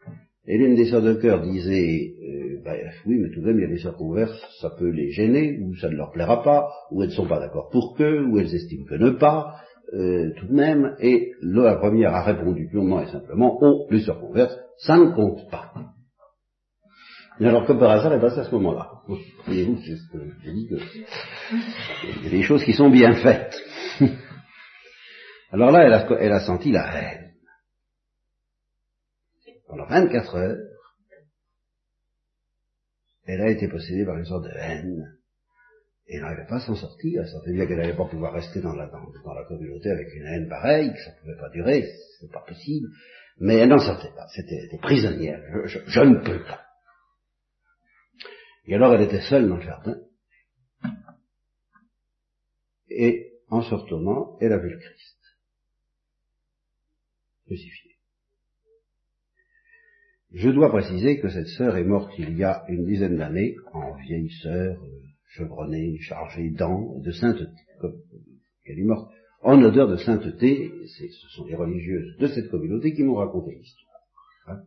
et l'une des sœurs de cœur disait, euh, bah, oui, mais tout de même, il y a des sœurs converses, ça peut les gêner, ou ça ne leur plaira pas, ou elles ne sont pas d'accord pour que, ou elles estiment que ne pas, euh, tout de même, et la première a répondu purement et simplement, oh, les sœurs converses, ça ne compte pas. Et alors, comme par hasard, elle passe à ce moment-là. Voyez-vous, c'est ce que j'ai dit, il y a des choses qui sont bien faites. alors là, elle a, elle a senti la haine. Pendant 24 heures, elle a été possédée par une sorte de haine et elle n'arrivait pas à s'en sortir. Elle sentait bien qu'elle n'allait pas pouvoir rester dans la, communauté avec une haine pareille, que ça ne pouvait pas durer, c'est pas possible. Mais elle n'en sortait pas. C'était prisonnière. Je, ne peux pas. Et alors elle était seule dans le jardin. Et en se elle a vu le Christ. Crucifié. Je dois préciser que cette sœur est morte il y a une dizaine d'années, en vieille sœur, euh, chevronnée, chargée d'an, de sainteté, elle est morte en odeur de sainteté, ce sont les religieuses de cette communauté qui m'ont raconté l'histoire. Hein.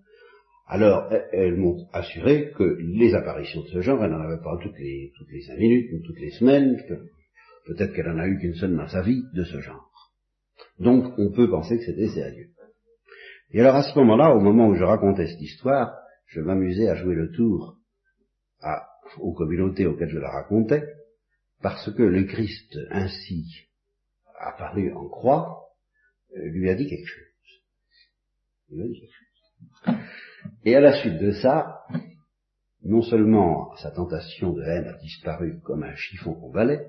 Alors, elles m'ont assuré que les apparitions de ce genre, elle n'en avait pas toutes les, toutes les cinq minutes, ou toutes les semaines, peut-être qu'elle en a eu qu'une seule dans sa vie de ce genre. Donc, on peut penser que c'était sérieux. Et alors, à ce moment-là, au moment où je racontais cette histoire, je m'amusais à jouer le tour aux communautés auxquelles je la racontais, parce que le Christ ainsi apparu en croix euh, lui a dit quelque chose. Il a dit quelque chose. Et à la suite de ça, non seulement sa tentation de haine a disparu comme un chiffon qu'on balaie,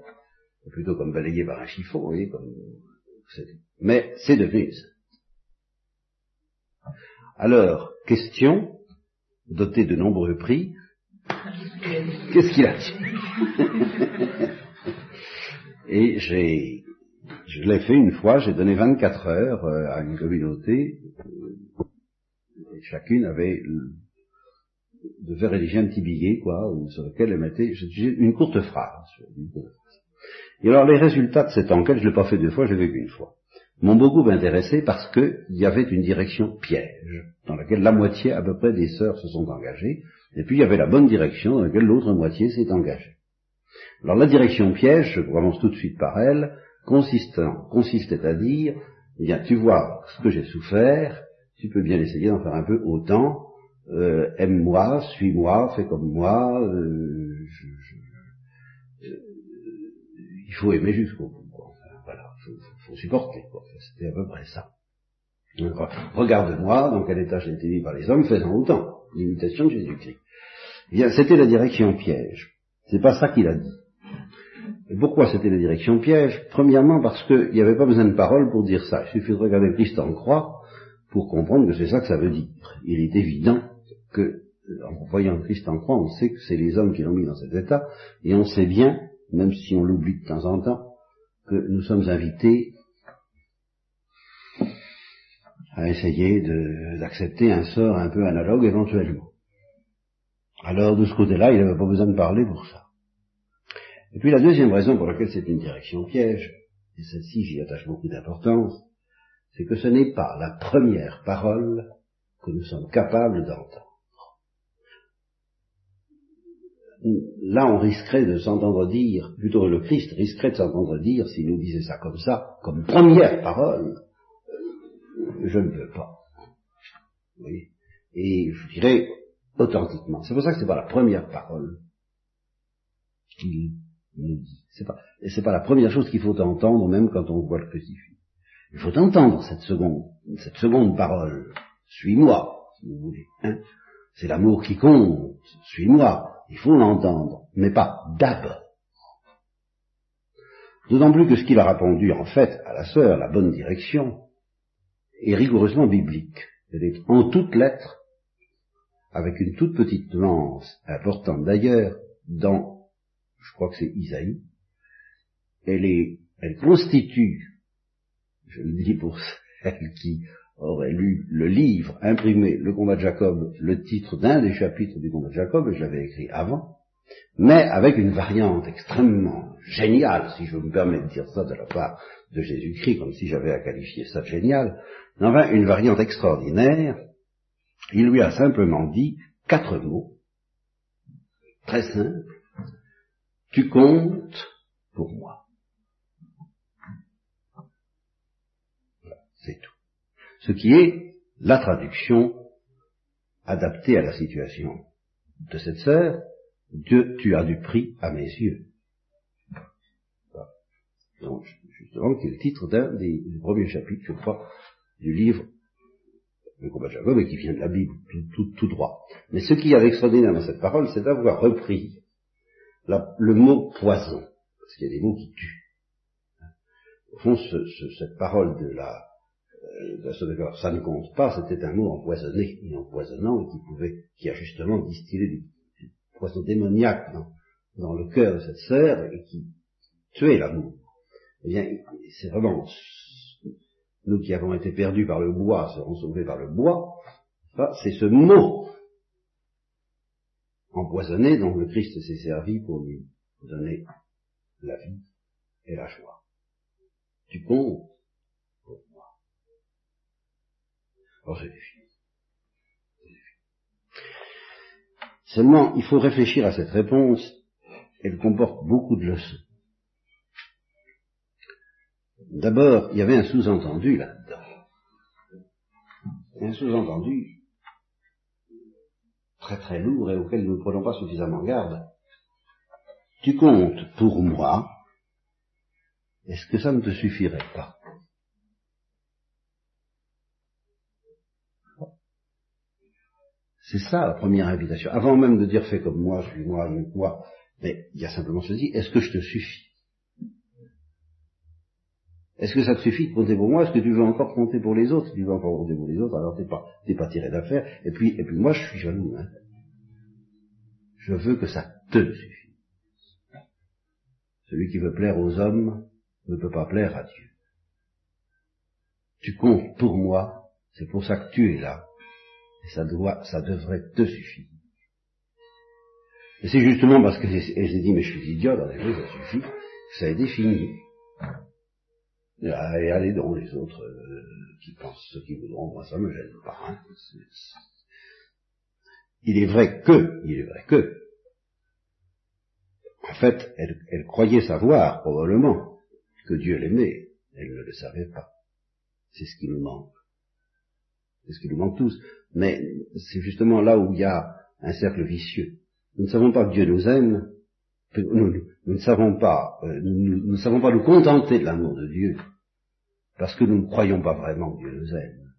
ou plutôt comme balayé par un chiffon, vous voyez, comme, mais c'est devenu une Alors, question, dotée de nombreux prix, Qu'est-ce qu'il a dit Et j'ai, je l'ai fait une fois, j'ai donné 24 heures euh, à une communauté, et chacune avait, devait rédiger un petit billet, quoi, sur lequel elle mettait une courte phrase. Et alors les résultats de cette enquête, je ne l'ai pas fait deux fois, je l'ai fait qu'une fois, m'ont beaucoup intéressé parce qu'il y avait une direction piège, dans laquelle la moitié à peu près des sœurs se sont engagées, et puis il y avait la bonne direction dans laquelle l'autre moitié s'est engagée. Alors la direction piège, je commence tout de suite par elle, consistait à dire, eh bien tu vois ce que j'ai souffert, tu peux bien essayer d'en faire un peu autant, euh, aime-moi, suis-moi, fais comme moi, euh, il faut aimer jusqu'au bout. Supporter. C'était à peu près ça. Regarde-moi, dans quel état j'ai été mis par les hommes, faisant autant. L'imitation de Jésus-Christ. Eh bien, c'était la direction piège. C'est pas ça qu'il a dit. Pourquoi c'était la direction piège? Premièrement parce qu'il n'y avait pas besoin de parole pour dire ça. Il suffit de regarder Christ en croix pour comprendre que c'est ça que ça veut dire. Il est évident que, en voyant Christ en croix, on sait que c'est les hommes qui l'ont mis dans cet état, et on sait bien, même si on l'oublie de temps en temps, que nous sommes invités à essayer d'accepter un sort un peu analogue éventuellement. Alors de ce côté-là, il n'avait pas besoin de parler pour ça. Et puis la deuxième raison pour laquelle c'est une direction piège, et celle-ci j'y attache beaucoup d'importance, c'est que ce n'est pas la première parole que nous sommes capables d'entendre. Là, on risquerait de s'entendre dire, plutôt le Christ risquerait de s'entendre dire, s'il nous disait ça comme ça, comme première parole, je ne veux pas. Et je dirais, authentiquement. C'est pour ça que c'est pas la première parole qu'il nous dit. C'est pas, c'est pas la première chose qu'il faut entendre même quand on voit le crucifix. Il faut entendre cette seconde, cette seconde parole. Suis-moi, si vous voulez. Hein c'est l'amour qui compte. Suis-moi. Il faut l'entendre, mais pas d'abord. D'autant plus que ce qu'il a répondu en fait à la sœur, la bonne direction, est rigoureusement biblique. Elle est en toutes lettres, avec une toute petite nuance importante d'ailleurs, dans, je crois que c'est Isaïe, elle est, elle constitue, je le dis pour celle qui aurait lu le livre, imprimé Le combat de Jacob, le titre d'un des chapitres du combat de Jacob, et je l'avais écrit avant, mais avec une variante extrêmement géniale, si je me permets de dire ça de la part de Jésus-Christ, comme si j'avais à qualifier ça de génial, enfin une variante extraordinaire, il lui a simplement dit quatre mots, très simples, tu comptes pour moi. C'est tout. Ce qui est la traduction adaptée à la situation de cette sœur, Dieu, tu as du prix à mes yeux. Donc, justement, qui est le titre d'un des premiers chapitres, je crois, du livre Le combat de Jacob, et qui vient de la Bible, tout, droit. Mais ce qui est extraordinaire dans cette parole, c'est d'avoir repris le mot poison, parce qu'il y a des mots qui tuent. Au fond, cette parole de la, euh, ça ne compte pas, c'était un mot empoisonné et empoisonnant, qui pouvait, qui a justement distillé du, poison démoniaque dans, le cœur de cette sœur et qui tuait l'amour. Eh bien, c'est vraiment nous qui avons été perdus par le bois serons sauvés par le bois. c'est ce mot empoisonné dont le Christ s'est servi pour lui donner la vie et la joie. Tu comptes pour moi. Alors c'est fini. Seulement, il faut réfléchir à cette réponse. Elle comporte beaucoup de leçons. D'abord, il y avait un sous-entendu là-dedans. Un sous-entendu très très lourd et auquel nous ne prenons pas suffisamment garde. Tu comptes pour moi, est-ce que ça ne te suffirait pas? C'est ça la première invitation. Avant même de dire fais comme moi, je suis moi, je suis moi, mais il y a simplement ceci, est-ce que je te suffis? Est-ce que ça te suffit de compter pour moi? Est-ce que tu veux encore compter pour les autres? Si tu veux encore compter pour les autres, alors t'es pas, t'es pas tiré d'affaire. Et puis, et puis moi, je suis jaloux. Hein. Je veux que ça te suffise. Celui qui veut plaire aux hommes ne peut pas plaire à Dieu. Tu comptes pour moi, c'est pour ça que tu es là, et ça doit, ça devrait te suffire. Et c'est justement parce que j'ai dit, mais je suis idiot, dans les ça suffit, ça a été fini. Et allez donc les autres euh, qui pensent ce qu'ils voudront, moi ça me gêne pas. Hein. Il est vrai que, il est vrai que, en fait, elle, elle croyait savoir, probablement, que Dieu l'aimait. Elle ne le savait pas. C'est ce qui nous manque. C'est ce qui nous manque tous. Mais c'est justement là où il y a un cercle vicieux. Nous ne savons pas que Dieu nous aime, nous, ne savons pas, euh, nous, ne savons pas nous contenter de l'amour de Dieu, parce que nous ne croyons pas vraiment que Dieu nous aime.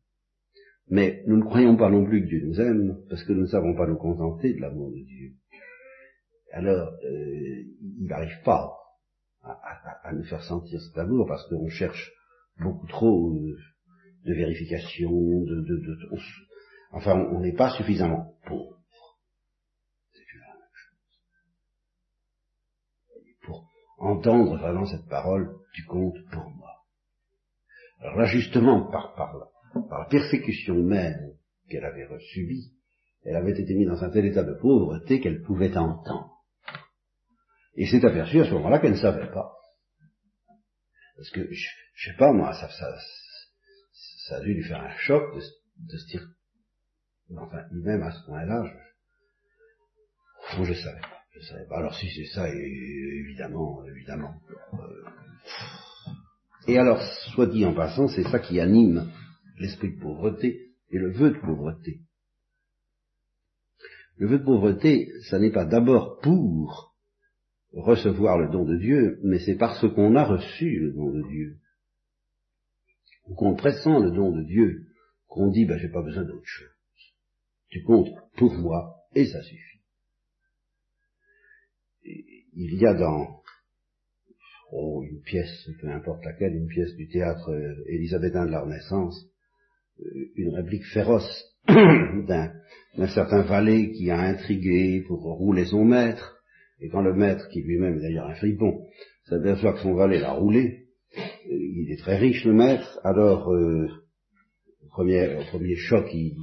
Mais nous ne croyons pas non plus que Dieu nous aime, parce que nous ne savons pas nous contenter de l'amour de Dieu. Alors, euh, il n'arrive pas à, nous faire sentir cet amour, parce qu'on cherche beaucoup trop de vérification, de, de, de, Enfin, on n'est pas suffisamment pauvre. C'est la même chose. Pour entendre vraiment cette parole, tu comptes pour moi. Alors là, justement, par, par, par la persécution même qu'elle avait subie, elle avait été mise dans un tel état de pauvreté qu'elle pouvait entendre. Et s'est aperçue à ce moment-là qu'elle ne savait pas. Parce que, je, je sais pas moi, ça, ça, ça, a dû lui faire un choc de se dire, Enfin, même à ce point-là, je, je savais. Je savais pas. Alors si c'est ça, évidemment, évidemment. Euh, et alors, soit dit en passant, c'est ça qui anime l'esprit de pauvreté et le vœu de pauvreté. Le vœu de pauvreté, ça n'est pas d'abord pour recevoir le don de Dieu, mais c'est parce qu'on a reçu le don de Dieu, ou qu'on pressent le don de Dieu, qu'on dit, ben, j'ai pas besoin d'autre chose comptes pour moi, et ça suffit. il y a dans oh, une pièce, peu importe laquelle, une pièce du théâtre euh, élisabétain de la Renaissance, euh, une réplique féroce d'un certain valet qui a intrigué pour rouler son maître, et quand le maître, qui lui-même est d'ailleurs un fripon, s'aperçoit que son valet l'a roulé, euh, il est très riche le maître, alors premier, au, premier, choc il,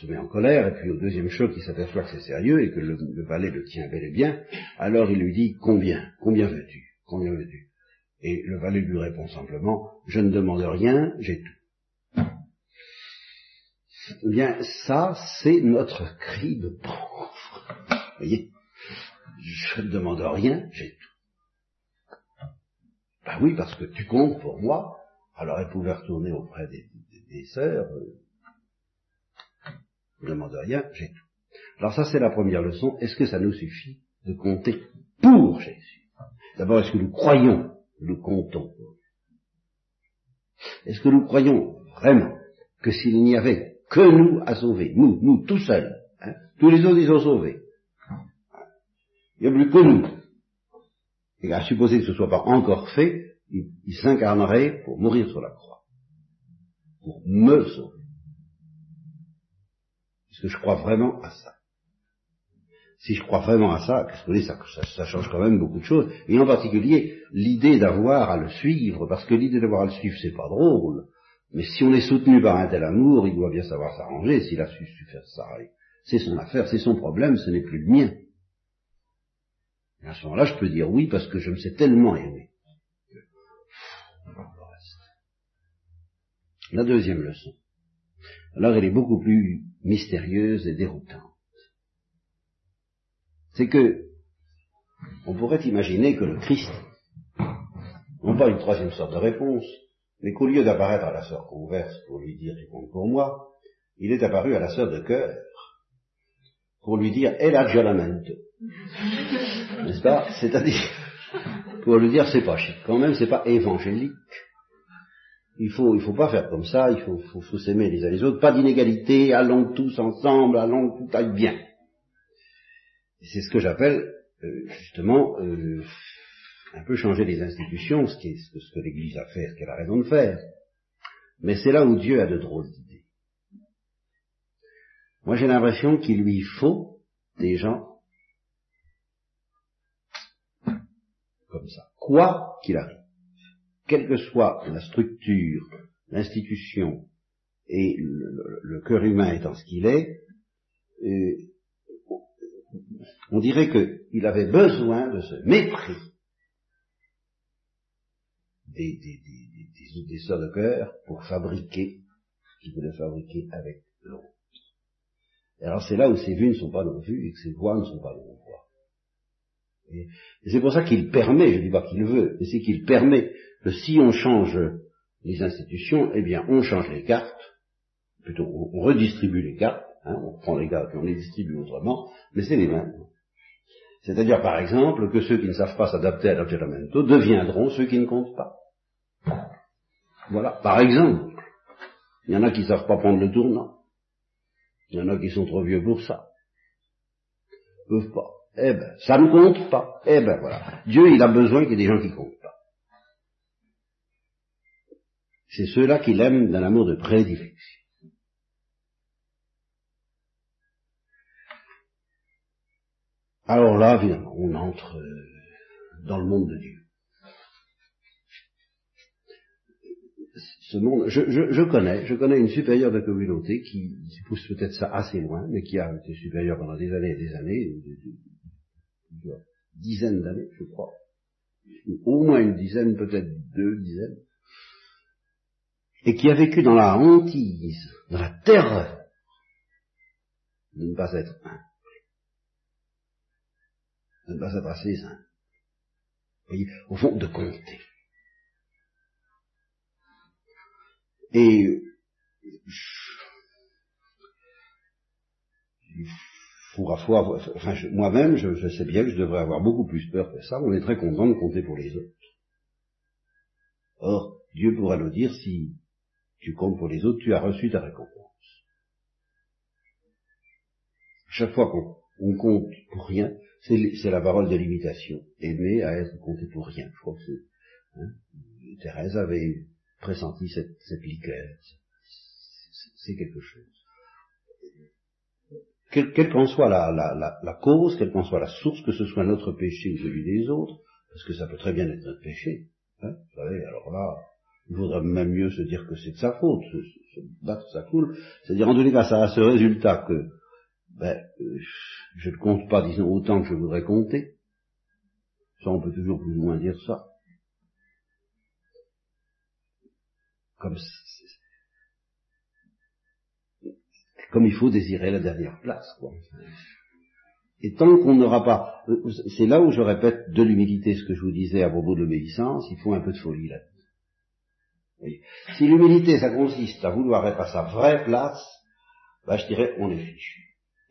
se met en colère, et puis au deuxième choc il s'aperçoit que c'est sérieux et que le, le, valet le tient bel et bien, alors il lui dit combien, combien veux-tu, combien veux-tu? Et le valet lui répond simplement, je ne demande rien, j'ai tout. Eh bien, ça, c'est notre cri de pauvre. Vous voyez Je ne demande rien, j'ai tout. Ben oui, parce que tu comptes pour moi. Alors elle pouvait retourner auprès des, des, sœurs. Je ne demande rien, j'ai tout. Alors ça, c'est la première leçon. Est-ce que ça nous suffit de compter pour Jésus? D'abord, est-ce que nous croyons, nous comptons Est-ce que nous croyons vraiment que s'il n'y avait que nous à sauver, nous, nous, tout seuls. Hein. Tous les autres, ils sont sauvés? Il n'y a plus que nous. Et à supposer que ce ne soit pas encore fait, il, il s'incarnerait pour mourir sur la croix. Pour me sauver. Est-ce que je crois vraiment à ça? Si je crois vraiment à ça, qu'est-ce que ça, ça, ça change quand même beaucoup de choses. Et en particulier, l'idée d'avoir à le suivre, parce que l'idée d'avoir à le suivre, c'est pas drôle. Mais si on est soutenu par un tel amour, il doit bien savoir s'arranger. S'il a su, su faire ça, c'est son affaire, c'est son problème, ce n'est plus le mien. Et à ce moment-là, je peux dire oui parce que je me sais tellement aimé. La deuxième leçon. Alors elle est beaucoup plus mystérieuse et déroutante. C'est que on pourrait imaginer que le Christ, non pas une troisième sorte de réponse, mais qu'au lieu d'apparaître à la sœur converse pour lui dire tu comptes pour moi, il est apparu à la sœur de cœur pour lui dire el aggiornamento. N'est-ce pas? C'est-à-dire, pour lui dire c'est pas chic, quand même c'est pas évangélique. Il faut, il faut pas faire comme ça, il faut, faut, s'aimer les uns les autres, pas d'inégalité, allons tous ensemble, allons tout aille bien. C'est ce que j'appelle euh, justement euh, un peu changer les institutions, ce, qui est, ce que, que l'Église a fait, ce qu'elle a raison de faire. Mais c'est là où Dieu a de drôles d'idées. Moi j'ai l'impression qu'il lui faut des gens comme ça, quoi qu'il arrive, quelle que soit la structure, l'institution et le, cœur humain étant ce qu'il est, euh, on dirait qu'il avait besoin de ce mépris des, des, des, de cœur pour fabriquer ce qu'il voulait fabriquer avec l'autre. Alors c'est là où ces vues ne sont pas nos vues et que ces voix ne sont pas nos voix. Et, c'est pour ça qu'il permet, je ne dis pas qu'il veut, mais c'est qu'il permet que si on change les institutions, eh bien on change les cartes, plutôt on, redistribue les cartes, hein, on prend les cartes et on les distribue autrement, mais c'est les mêmes. C'est-à-dire par exemple que ceux qui ne savent pas s'adapter à l'aggiornamento deviendront ceux qui ne comptent pas. Voilà, par exemple. Il y en a qui ne savent pas prendre le tournant. Il y en a qui sont trop vieux pour ça. Ils peuvent pas. Eh ben, ça ne compte pas. Eh ben voilà. Dieu, il a besoin qu'il y ait des gens qui comptent pas. C'est ceux-là qu'il aime d'un amour de prédilection. Alors là, évidemment, on entre dans le monde de Dieu. ce monde, je, je, je, connais, je connais une supérieure de communauté qui, pousse peut-être ça assez loin, mais qui a été supérieure pendant des années et des années, dizaines d'années, je crois, au moins une dizaine, peut-être deux dizaines, et qui a vécu dans la hantise, dans la terreur de ne pas être humble, de ne pas être assez simple, au fond, de compter. Et il faut enfin, moi-même, je, sais bien que je devrais avoir beaucoup plus peur que ça. On est très content de compter pour les autres. Or, Dieu pourra nous dire si tu comptes pour les autres, tu as reçu ta récompense. Chaque fois qu'on compte pour rien, C'est la parole de l'imitation. Aimer à être compté pour rien. Je crois que. Hein, Thérèse avait pressenti cette, cette liqueur. C'est quelque chose. Quelle qu'en soit la, la, la, la, cause, quelle qu'en soit la source, que ce soit notre péché ou celui des autres, parce que ça peut très bien être notre péché. Hein, vous savez, alors là, il vaudrait même mieux se dire que c'est de sa faute, se, se battre sa foule. C'est-à-dire, en tous les cas, ça a ce résultat que ben, euh, je ne compte pas, disons, autant que je voudrais compter. Ça, on peut toujours plus ou moins dire ça. Comme, comme il faut désirer la dernière place, quoi. Et tant qu'on n'aura pas, c'est là où je répète de l'humilité ce que je vous disais à propos de l'obéissance, il faut un peu de folie là. Si l'humilité, ça consiste à vouloir être à sa vraie place, ben, je dirais, on est fichu.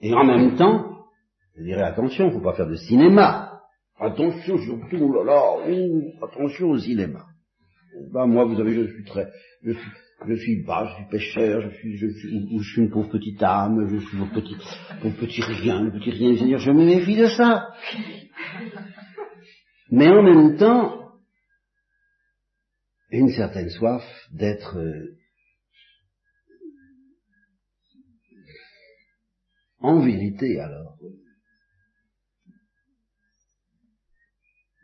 Et en même temps, je dirais, attention, faut pas faire de cinéma. Attention surtout, oh là là, attention au cinéma. Ben, moi, vous savez, je suis très, je suis, je suis bas, je suis pêcheur, je suis, je suis, je suis une pauvre petite âme, je suis mon petit, mon petit rien, le petit rien Seigneur, je me méfie de ça. Mais en même temps, une certaine soif d'être euh, en vérité alors.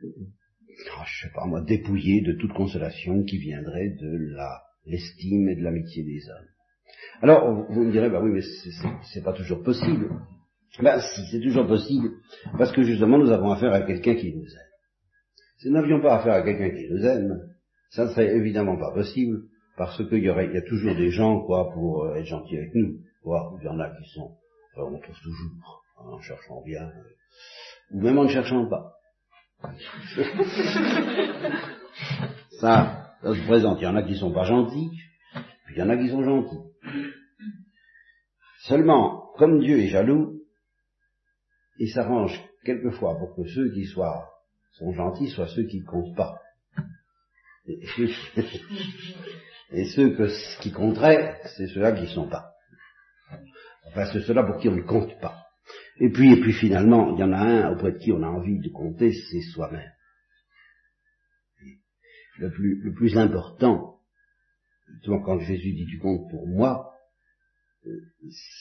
Oh, je sais pas moi, dépouillé de toute consolation qui viendrait de la l'estime et de l'amitié des hommes. Alors, vous me direz, bah oui, mais c'est pas toujours possible. Ben c'est toujours possible, parce que justement nous avons affaire à quelqu'un qui nous aime. Si nous n'avions pas affaire à quelqu'un qui nous aime, ça ne serait évidemment pas possible, parce qu'il y y a toujours des gens, quoi, pour euh, être gentils avec nous. Quoi, il y en a qui sont, on trouve toujours, en cherchant bien, euh, ou même en ne cherchant pas. ça, ça se présente. Il y en a qui sont pas gentils, puis il y en a qui sont gentils. Seulement, comme Dieu est jaloux, il s'arrange quelquefois pour que ceux qui sont gentils soient ceux qui ne comptent pas. Et ceux qui compteraient, c'est ceux-là qui ne sont pas. Enfin, c'est ceux-là pour qui on ne compte pas. Et puis, et puis finalement, il y en a un auprès de qui on a envie de compter, c'est soi-même. Le plus, le plus important, quand Jésus dit tu comptes pour moi,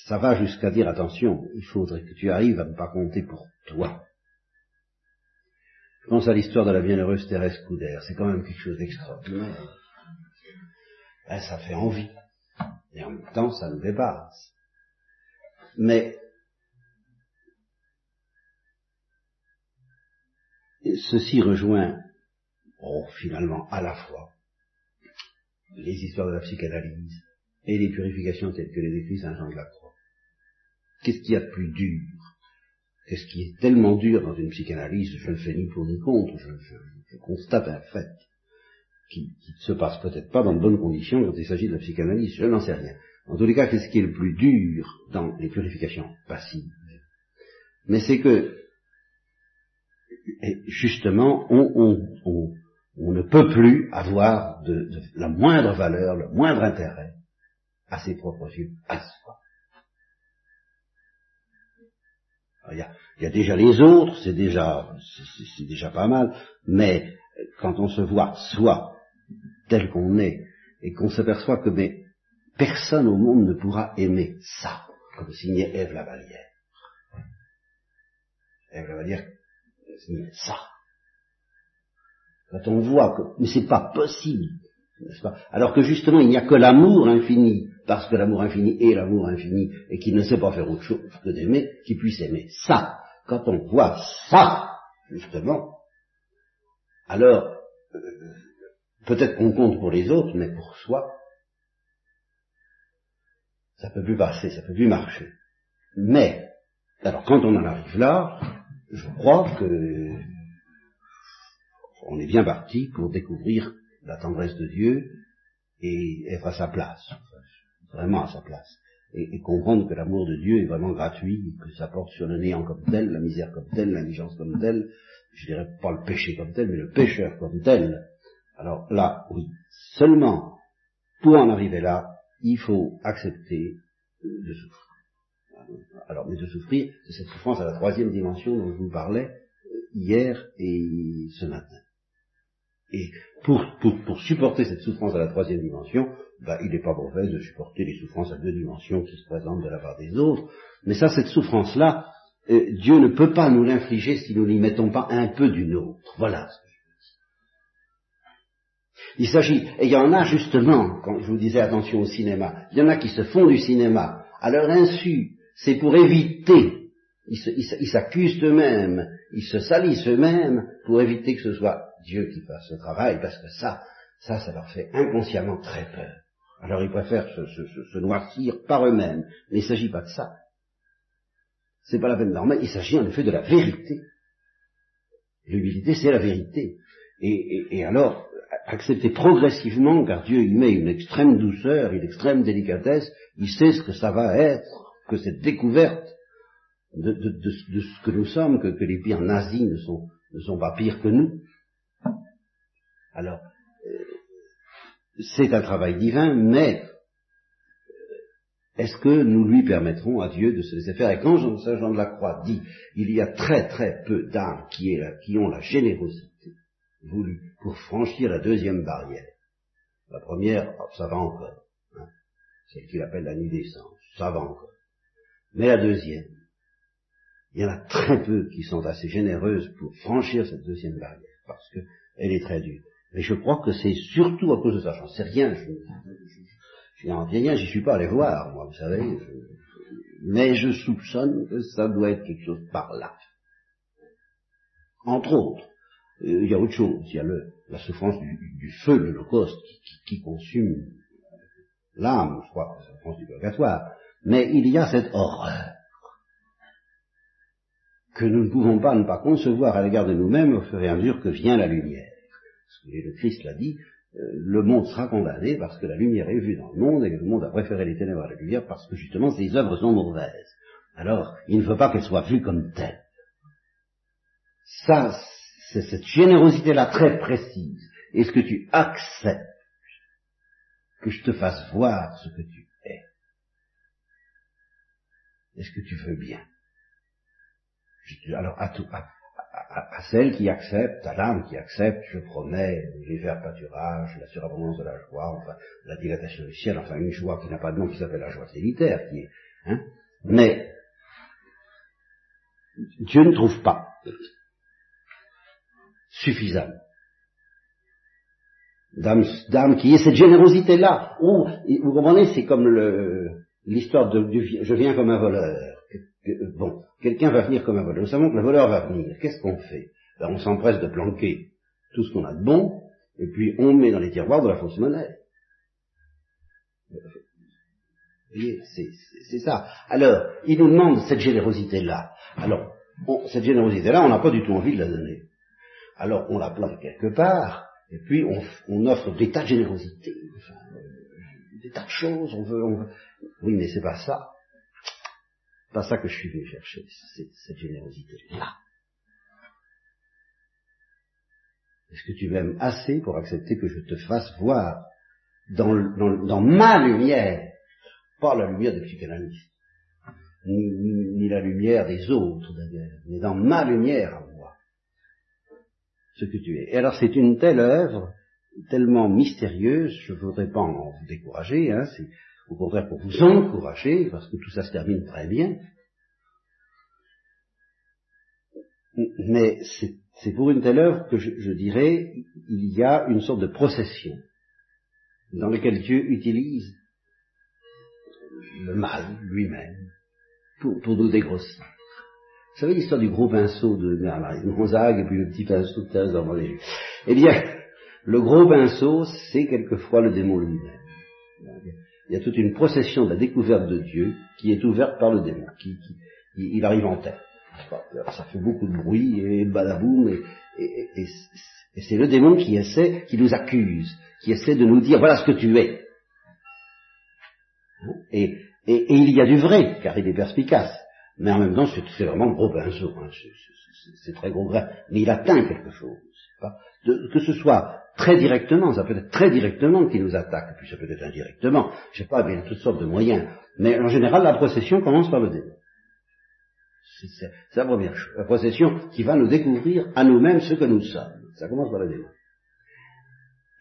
ça va jusqu'à dire attention, il faudrait que tu arrives à ne pas compter pour toi. Je pense à l'histoire de la bienheureuse Thérèse Coudert. C'est quand même quelque chose d'extraordinaire. Ben, ça fait envie. Et en même temps, ça nous dépasse. Mais ceci rejoint, oh, finalement, à la fois les histoires de la psychanalyse et les purifications telles que les décrit Saint Jean de la Croix. Qu'est-ce qu'il y a de plus dur? Et ce qui est tellement dur dans une psychanalyse, je ne fais ni pour ni contre, je, constate un fait qui ne se passe peut-être pas dans de bonnes conditions quand il s'agit de la psychanalyse, je n'en sais rien. En tous les cas, qu'est-ce qui est le plus dur dans les purifications passives? Mais c'est que, justement, on, ne peut plus avoir de, la moindre valeur, le moindre intérêt à ses propres yeux, à soi. Il y, a, déjà les autres, c'est déjà, c'est déjà pas mal, mais quand on se voit soi tel qu'on est et qu'on s'aperçoit que mais, personne au monde ne pourra aimer ça, comme signait Ève Lavalière. Ève Lavalière signait ça. Quand on voit que mais c'est pas possible, pas? Alors que justement il n'y a que l'amour infini parce que l'amour infini est l'amour infini et qu'il ne sait pas faire autre chose que d'aimer, qui puisse aimer ça. Quand on voit ça, justement, alors euh, peut-être qu'on compte pour les autres, mais pour soi, ça peut plus passer, ça peut plus marcher. Mais, alors quand on en arrive là, je crois que on est bien parti pour découvrir la tendresse de Dieu et être à sa place vraiment à sa place. Et, comprendre que l'amour de Dieu est vraiment gratuit, que ça porte sur le néant comme tel, la misère comme telle, l'indigence comme telle, je dirais pas le péché comme tel, mais le pécheur comme tel. Alors là, oui, seulement pour en arriver là, il faut accepter de souffrir. Alors, mais de souffrir, c'est cette souffrance à la troisième dimension dont je vous parlais hier et ce matin. Et pour, pour, pour supporter cette souffrance à la troisième dimension, bah, il n'est pas mauvais de supporter les souffrances à deux dimensions qui se présentent de la part des autres. Mais ça, cette souffrance-là, euh, Dieu ne peut pas nous l'infliger si nous n'y mettons pas un peu d'une autre. Voilà. Il s'agit, et il y en a justement, quand je vous disais attention au cinéma, il y en a qui se font du cinéma à leur insu, c'est pour éviter ils s'accusent eux-mêmes, ils se salissent eux-mêmes pour éviter que ce soit Dieu qui fasse ce travail, parce que ça, ça, leur fait inconsciemment très peur. Alors ils préfèrent se, noircir par eux-mêmes. Mais il ne s'agit pas de ça. C'est pas la peine normale, il s'agit en effet de la vérité. L'humilité, c'est la vérité. Et, alors, accepter progressivement, car Dieu y met une extrême douceur, une extrême délicatesse, il sait ce que ça va être, que cette découverte de, ce que nous sommes, que, les pires nazis ne sont pas pires que nous. Alors, euh, c'est un travail divin, mais est-ce que nous lui permettrons à Dieu de se laisser faire? Et quand Jean, Jean de la Croix dit, il y a très très peu d'âmes qui, qui ont la générosité voulue pour franchir la deuxième barrière. La première, oh, ça va encore. Hein, celle qu'il appelle la nuit des sens, ça va encore. Mais la deuxième, il y en a très peu qui sont assez généreuses pour franchir cette deuxième barrière, parce qu'elle est très dure. Mais je crois que c'est surtout à cause de ça. J'en sais rien. Je, je, rien, j'y suis pas allé voir, moi, vous savez. mais je soupçonne que ça doit être quelque chose par là. Entre autres, euh, il y a autre chose. Il y a le, la souffrance du, feu de l'Holocauste qui, qui, consume l'âme, je crois, la souffrance du purgatoire. Mais il y a cette horreur que nous ne pouvons pas ne pas concevoir à l'égard de nous-mêmes au fur et à mesure que vient la lumière. Que le Christ l'a dit, euh, le monde sera condamné parce que la lumière est vue dans le monde et que le monde a préféré les ténèbres à la lumière parce que justement ses œuvres sont mauvaises. Alors, il ne faut pas qu'elles soient vues comme telles. Ça, c'est cette générosité-là très précise. Est-ce que tu acceptes que je te fasse voir ce que tu es? Est-ce que tu veux bien? Alors, à, tout, à, celle qui accepte, à l'âme qui accepte, je promets les verts pâturages, la surabondance de la joie, enfin, la dilatation du ciel, enfin, une joie qui n'a pas de nom, qui s'appelle la joie célitaire, qui est, hein. Mais, Dieu ne trouve pas suffisamment d'âme qui ait cette générosité-là. vous comprenez, c'est comme l'histoire de, je viens comme un voleur. Bon, quelqu'un va venir comme un voleur. Nous savons que le voleur va venir. Qu'est-ce qu'on fait? Ben, On s'empresse de planquer tout ce qu'on a de bon, et puis on met dans les tiroirs de la fausse monnaie. C'est ça. Alors, il nous demande cette générosité-là. Alors, cette générosité-là, on n'a pas du tout envie de la donner. Alors, on la plante quelque part, et puis on, offre des tas de générosité, des tas de choses, on veut, on veut. Oui, mais c'est pas ça pas ça que je suis venu chercher, cette générosité-là. Est-ce que tu m'aimes assez pour accepter que je te fasse voir dans, dans, ma lumière, pas la lumière des psychanalystes, ni, ni, la lumière des autres d'ailleurs, mais dans ma lumière à moi, ce que tu es. Et alors c'est une telle œuvre, tellement mystérieuse, je voudrais pas en vous décourager, hein, c'est au contraire pour vous encourager, parce que tout ça se termine très bien. Mais c'est pour une telle œuvre que je, dirais, il y a une sorte de procession dans laquelle Dieu utilise le mal lui-même pour, nous dégrossir. Vous savez l'histoire du gros pinceau de Marie Gonzague et puis le petit pinceau de Thérèse d'Enfant Eh bien, le gros pinceau, c'est quelquefois le démon lui-même il y a toute une procession de la découverte de Dieu qui est ouverte par le démon, qui, il arrive en tête. Ça fait beaucoup de bruit et badaboum, et, et, c'est le démon qui essaie, qui nous accuse, qui essaie de nous dire voilà ce que tu es. Et, il y a du vrai, car il est perspicace. Mais en même temps, c'est vraiment gros pinceau, hein. c'est très gros grain. Mais il atteint quelque chose. Pas, que ce soit très directement, ça peut être très directement qui nous attaque, puis ça peut être indirectement, je sais pas, il y a toutes sortes de moyens. Mais en général, la procession commence par le démon. C'est la première chose. La procession qui va nous découvrir à nous-mêmes ce que nous sommes. Ça commence par le démon.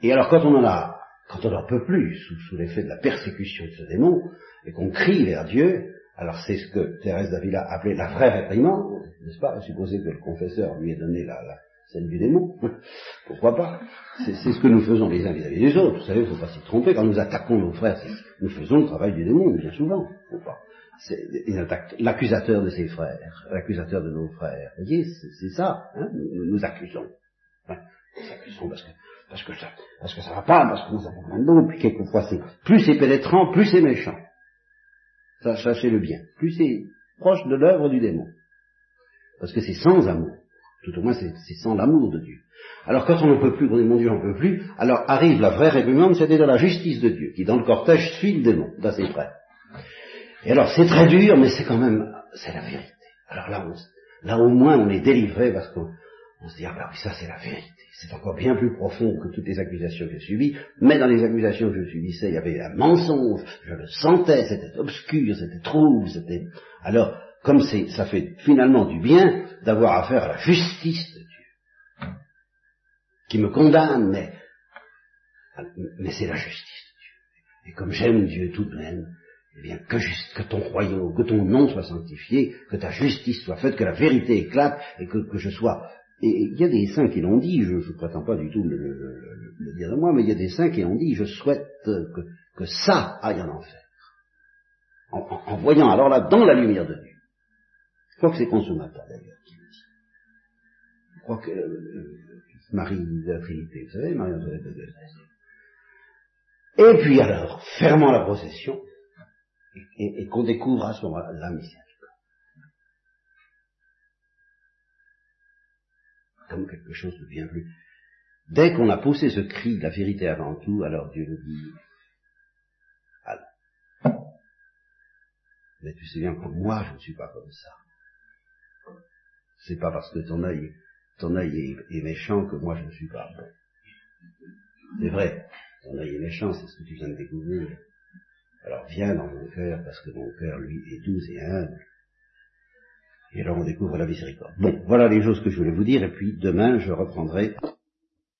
Et alors quand on en a, quand on n'en peut plus, sous, l'effet de la persécution de ce démon, et qu'on crie vers Dieu, alors c'est ce que Thérèse d'Avila appelait la vraie réprimande, n'est-ce pas? Supposer que le confesseur lui ait donné la, celle du démon. Pourquoi pas? C'est ce que nous faisons les uns vis-à-vis des autres. Vous savez, il ne faut pas s'y tromper. Quand nous attaquons nos frères, nous faisons le travail du démon, bien souvent. L'accusateur de ses frères, l'accusateur de nos frères. Vous voyez, c'est ça, hein, nous, accusons. nous accusons parce que, parce que ça, parce que ça va pas, parce que nous avons plein de puis quelquefois c'est, plus c'est pénétrant, plus c'est méchant. Ça, sachez-le bien. Plus c'est proche de l'œuvre du démon. Parce que c'est sans amour. Tout au moins, c'est sans l'amour de Dieu. Alors quand on ne peut plus, on dit mon Dieu, j'en peut plus, alors arrive la vraie réprimande, c'est-à-dire la justice de Dieu, qui dans le cortège suit le démon, dans ses frères. Et alors c'est très dur, mais c'est quand même, c'est la vérité. Alors là, là au moins on est délivré parce qu'on se dit, ah ben oui, ça c'est la vérité. C'est encore bien plus profond que toutes les accusations que j'ai subies, mais dans les accusations que je subissais, il y avait un mensonge, je le sentais, c'était obscur, c'était trouble, c'était... Alors, comme c'est, ça fait finalement du bien d'avoir affaire à la justice de Dieu, qui me condamne, mais, mais c'est la justice de Dieu. Et comme j'aime Dieu tout de même, eh bien, que, juste, que ton royaume, que ton nom soit sanctifié, que ta justice soit faite, que la vérité éclate, et que, je sois... Et il y a des saints qui l'ont dit, je ne prétends pas du tout le, dire de moi, mais il y a des saints qui l'ont dit, je souhaite que, ça aille en enfer. En, voyant alors là, dans la lumière de Dieu. Je crois que c'est consommateur d'ailleurs qui le dit. Je crois que euh, Marie de la Trinité, vous savez, Marie-Antoinette de Et puis alors, fermant la procession, et, qu'on découvre à ce moment-là la miséricorde. Comme quelque chose de bien plus. Dès qu'on a poussé ce cri de la vérité avant tout, alors Dieu nous dit, allons. Mais tu sais bien que moi, je ne suis pas comme ça. C'est pas parce que ton œil, ton œil est, méchant que moi je ne suis pas bon. C'est vrai, ton œil est méchant, c'est ce que tu viens de découvrir. Alors viens dans mon cœur, parce que mon cœur, lui, est doux et humble. Et alors on découvre la miséricorde. Bon, voilà les choses que je voulais vous dire, et puis demain je reprendrai